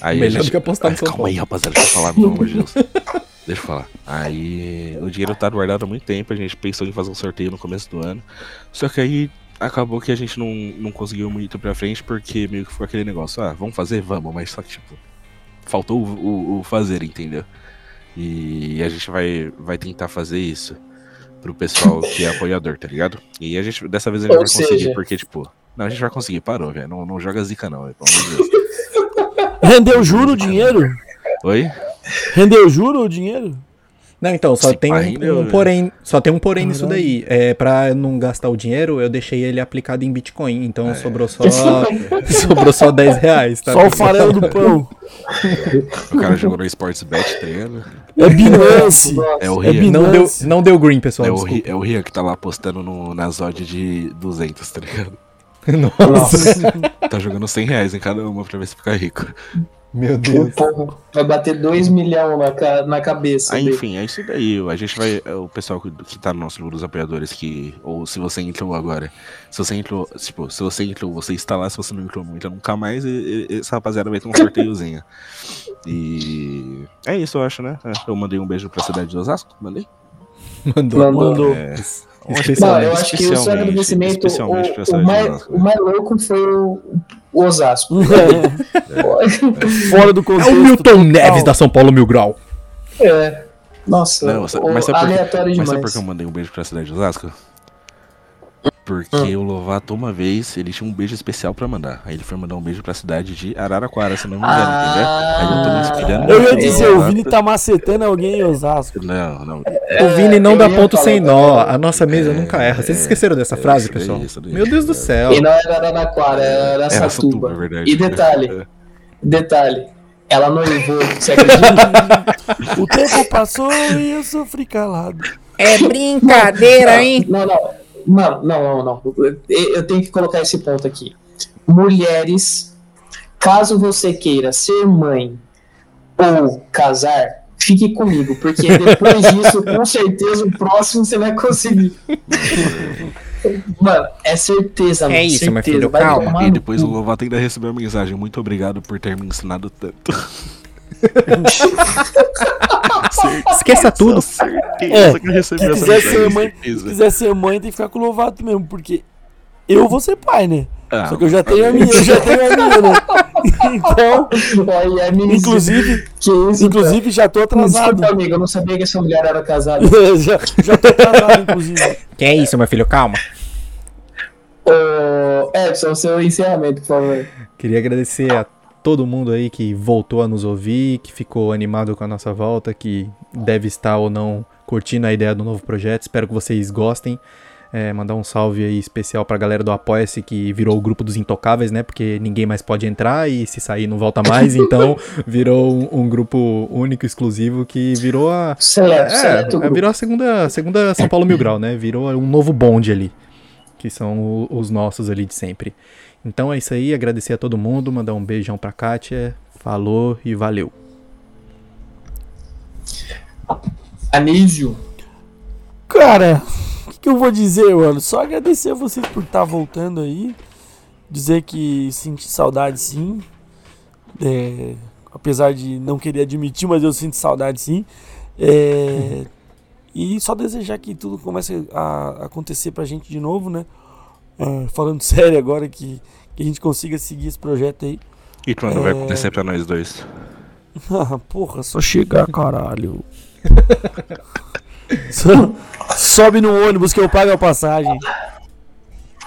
Aí Melhor gente- do que apostar no São Calma Paulo. aí, rapaziada, deixa eu falar, pelo amor de Deus. [LAUGHS] Deixa eu falar. Aí o dinheiro tá guardado há muito tempo, a gente pensou em fazer um sorteio no começo do ano. Só que aí acabou que a gente não, não conseguiu muito pra frente, porque meio que ficou aquele negócio, ah, vamos fazer? Vamos, mas só que tipo, faltou o, o- o fazer, entendeu? E a gente vai, vai tentar fazer isso pro pessoal que é apoiador, tá ligado? E a gente, dessa vez a gente Ou vai conseguir, seja- porque, tipo, não, a gente vai conseguir, parou, velho. Não, não joga zica, não, pelo amor de Deus. Rendeu juro o dinheiro? Oi? Rendeu juro o dinheiro? Não, então, só Se tem um, um né? porém, só tem um porém nisso daí. É, pra não gastar o dinheiro, eu deixei ele aplicado em Bitcoin, então É. sobrou só [LAUGHS] [LAUGHS] sobrou só 10 reais, tá? Só o farelo do pão. O cara jogou no Sportsbet, tá ligado? É Binance. É o É Rian. Não deu, não deu green, pessoal. É o, desculpa. Ri- é o Rian que tá lá apostando no, nas odds de 200, tá ligado? [LAUGHS] Nossa, Tá jogando 100 reais em cada uma pra ver se fica rico. meu Deus. vai bater 2 milhões na, na cabeça. Ah, enfim, é isso daí. A gente vai. é, O pessoal que, que tá no nosso grupo dos apoiadores, que. Ou se você entrou agora. Se você entrou. Tipo, se você entrou, você está lá. Se você não entrou, entra nunca mais. E, e- essa rapaziada vai ter um [LAUGHS] sorteiozinho. E. É isso, eu acho, né? É, Eu mandei um beijo pra cidade de Osasco. Mandei? Mandou. Mandou. Mandou. É, Não, eu acho que o seu agradecimento, o, o, mais, o mais louco foi o, o Osasco. [LAUGHS] Fora do É contexto. o Milton total. Neves da São Paulo Mil Grau. É. Nossa, Não, mas sabe aleatório Mas demais. sabe por que eu mandei um beijo pra cidade de Osasco? Porque o Lovato, uma vez, ele tinha um beijo especial pra mandar. Aí ele foi mandar um beijo pra cidade de Araraquara, se não me engano, entendeu? Aí eu tô me inspirando. Eu ia dizer, o. Vini tá macetando alguém em Osasco. Não, não. O Vini não dá ponto sem também. nó. A nossa mesa nunca erra. Vocês esqueceram dessa é, frase, isso pessoal? isso daí. Meu Deus do céu. E não era Araraquara, era Satuba. Satuba, é verdade. E detalhe, É. detalhe, ela noivou, você acredita? [LAUGHS] O tempo passou e eu sofri calado. É brincadeira, hein? Não, não. Mano, não, não, não. Eu tenho que colocar esse ponto aqui. Mulheres, caso você queira ser mãe ou casar, fique comigo, porque depois [LAUGHS] disso, com certeza, o próximo você vai conseguir. Mano, é certeza, mano. É isso, meu certeza. filho, Vai calma. E depois o. Lovato ainda recebeu a mensagem. Muito obrigado por ter me ensinado tanto. [LAUGHS] Esqueça tudo. Certeza que recebi Se essa quiser ser mãe, se certeza. quiser ser mãe, tem que ficar com o Lovato mesmo, porque eu vou ser pai, né? Ah, Só que eu já tenho a minha, eu já tenho a minha, né? [LAUGHS] Então, é inclusive, que isso, inclusive já tô atrasado. Desculpa, amigo, eu não sabia que essa mulher era casada. [LAUGHS] já, já tô atrasado, inclusive. Que é isso, meu filho, calma. Ô, Edson, seu encerramento, por favor. Queria agradecer a todo mundo aí que voltou a nos ouvir, que ficou animado com a nossa volta, que deve estar ou não curtindo a ideia do novo projeto. Espero que vocês gostem. É, mandar um salve aí especial pra galera do Apoia-se que virou o grupo dos intocáveis, né? Porque ninguém mais pode entrar e se sair não volta mais. [LAUGHS] então virou um, um grupo único, exclusivo, que virou a. Seleto, É, seleto grupo. virou a segunda, segunda São Paulo Mil Grau, né? Virou um novo bonde ali. Que são o- os nossos ali de sempre. Então é isso aí, agradecer a todo mundo, mandar um beijão pra Kátia. Falou e valeu. Anísio. Cara, o que, que eu vou dizer, mano? Só agradecer a vocês por estar voltando aí. Dizer que senti saudade sim. É, apesar de não querer admitir, mas eu sinto saudade sim. É, [LAUGHS] e só desejar que tudo comece a acontecer pra gente de novo, né? É, falando [LAUGHS] sério agora, que, que a gente consiga seguir esse projeto aí. E quando vai É. acontecer pra nós dois? Ah, porra, só chegar, caralho. [LAUGHS] Só- sobe no ônibus que eu pago a passagem.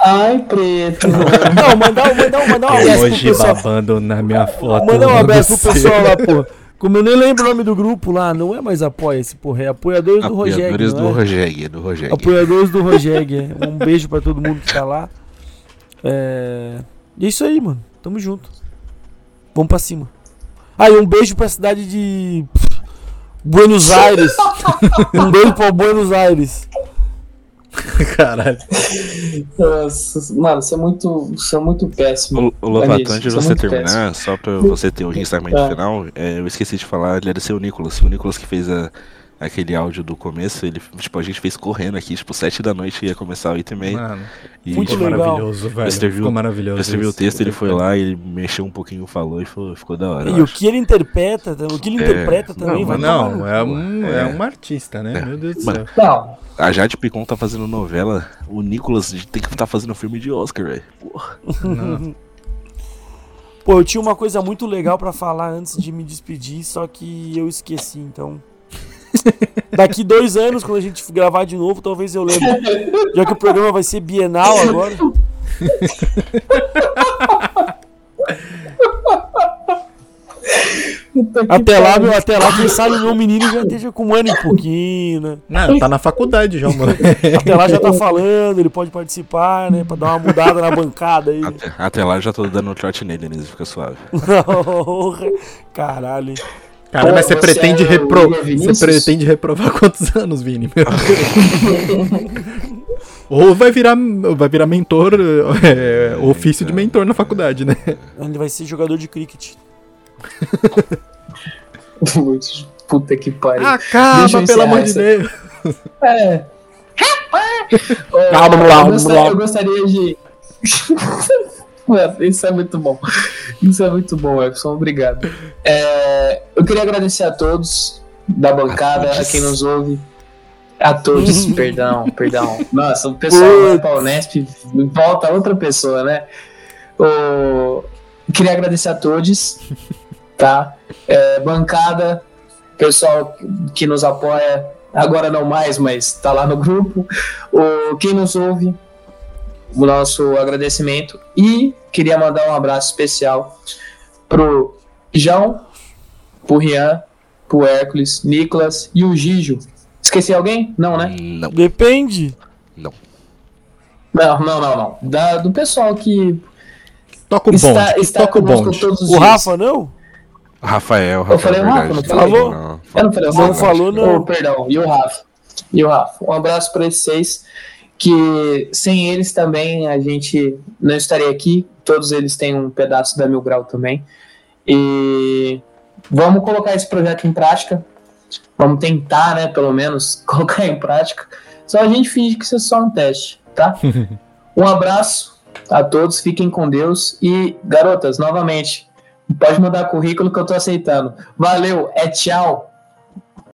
Ai, preto. Não, mandar, mandar, mandar um abraço pro Hoje pessoal. babando na minha foto. Mandar um abraço pro pessoal lá, pô. Como eu nem lembro o nome do grupo lá, não é mais apoia esse porra, é apoiadores do Rogério. Apoiadores do é? Rogério, do Rogério. Apoiadores do Rogério. é. [LAUGHS] Um beijo pra todo mundo que tá lá. É... E é isso aí, mano. Tamo junto. Vamos pra cima. Ah, e um beijo pra cidade de Buenos Aires. [LAUGHS] um beijo pra Buenos Aires. [LAUGHS] Caralho. Nossa, mano, você é muito, você é muito péssimo. O, o Lovato, antes de você é terminar, só pra você ter o [LAUGHS] encerramento Tá. final, é, eu esqueci de falar, ele era seu Nicolas. O Nicolas que fez a- aquele áudio do começo, ele, tipo, a gente fez correndo aqui, tipo, sete da noite ia começar oito e meia. Mano, E, Muito tipo, maravilhoso, velho. Você viu- Ficou maravilhoso. eu escrevi o texto, ele foi lá, ele mexeu um pouquinho, falou e ficou, ficou da hora. E o que ele interpreta, o que ele É, interpreta também não, não, no é um, É. é um artista, né? É. Meu Deus do céu. Não, A Jade Picon tá fazendo novela, o Nicolas tem que estar fazendo filme de Oscar, velho. Porra. Não. Pô, eu tinha uma coisa muito legal pra falar antes de me despedir, só que eu esqueci, então. Daqui dois anos, quando a gente gravar de novo, talvez eu lembre. Já que o programa vai ser bienal agora. Até lá, meu, até lá, quem sabe meu menino já esteja com um ano e pouquinho, né? Não, tá na faculdade já, mano. Até lá já tá falando, ele pode participar, né? Pra dar uma mudada na bancada aí. Até, até lá eu já tô dando um trote nele, Denise, fica suave. [LAUGHS] Caralho. Cara, mas você você pretende é repro... Você pretende reprovar [LAUGHS] quantos anos, Vini? [LAUGHS] Ou vai virar, vai virar mentor, é, ofício de mentor na faculdade, né? Ele vai ser jogador de cricket. [LAUGHS] Puta que pariu. Acaba, pelo amor de Deus. É. Calma, calma, calma. eu gostaria de. Mano, isso é muito bom. [LAUGHS] Isso é muito bom, Epson. Obrigado. É, eu queria agradecer a todos da bancada, a quem nos ouve. A todos, [LAUGHS] perdão, perdão. Nossa, o pessoal vai pra Unesp, volta outra pessoa, né? O, queria agradecer a todos, tá? É, bancada, pessoal que nos apoia, agora não mais, mas tá lá no grupo. O, quem nos ouve, o nosso agradecimento. E queria mandar um abraço especial pro João, pro Rian, pro Hércules, Nicolas e o Gijo. Esqueci alguém? Não, né? Não. Depende. Não, não, não, não. Da, do pessoal que Toca o está, bonde, está toca o conosco bonde. todos os O dias. Rafa não? Rafael, Eu Rafael. falei o Rafa, não falei? Falou? Não, Eu não falei o Não Rafa? falou, não. Oh, perdão, e o Rafa. E o Rafa. Um abraço para esses seis, que sem eles também a gente não estaria aqui. Todos eles têm um pedaço da Mil Grau também. E vamos colocar esse projeto em prática. Vamos tentar, né, pelo menos, [LAUGHS] colocar em prática. Só a gente finge que isso é só um teste, tá? [LAUGHS] um abraço a todos, fiquem com Deus. E, garotas, novamente, pode mandar currículo que eu tô aceitando. Valeu, é tchau.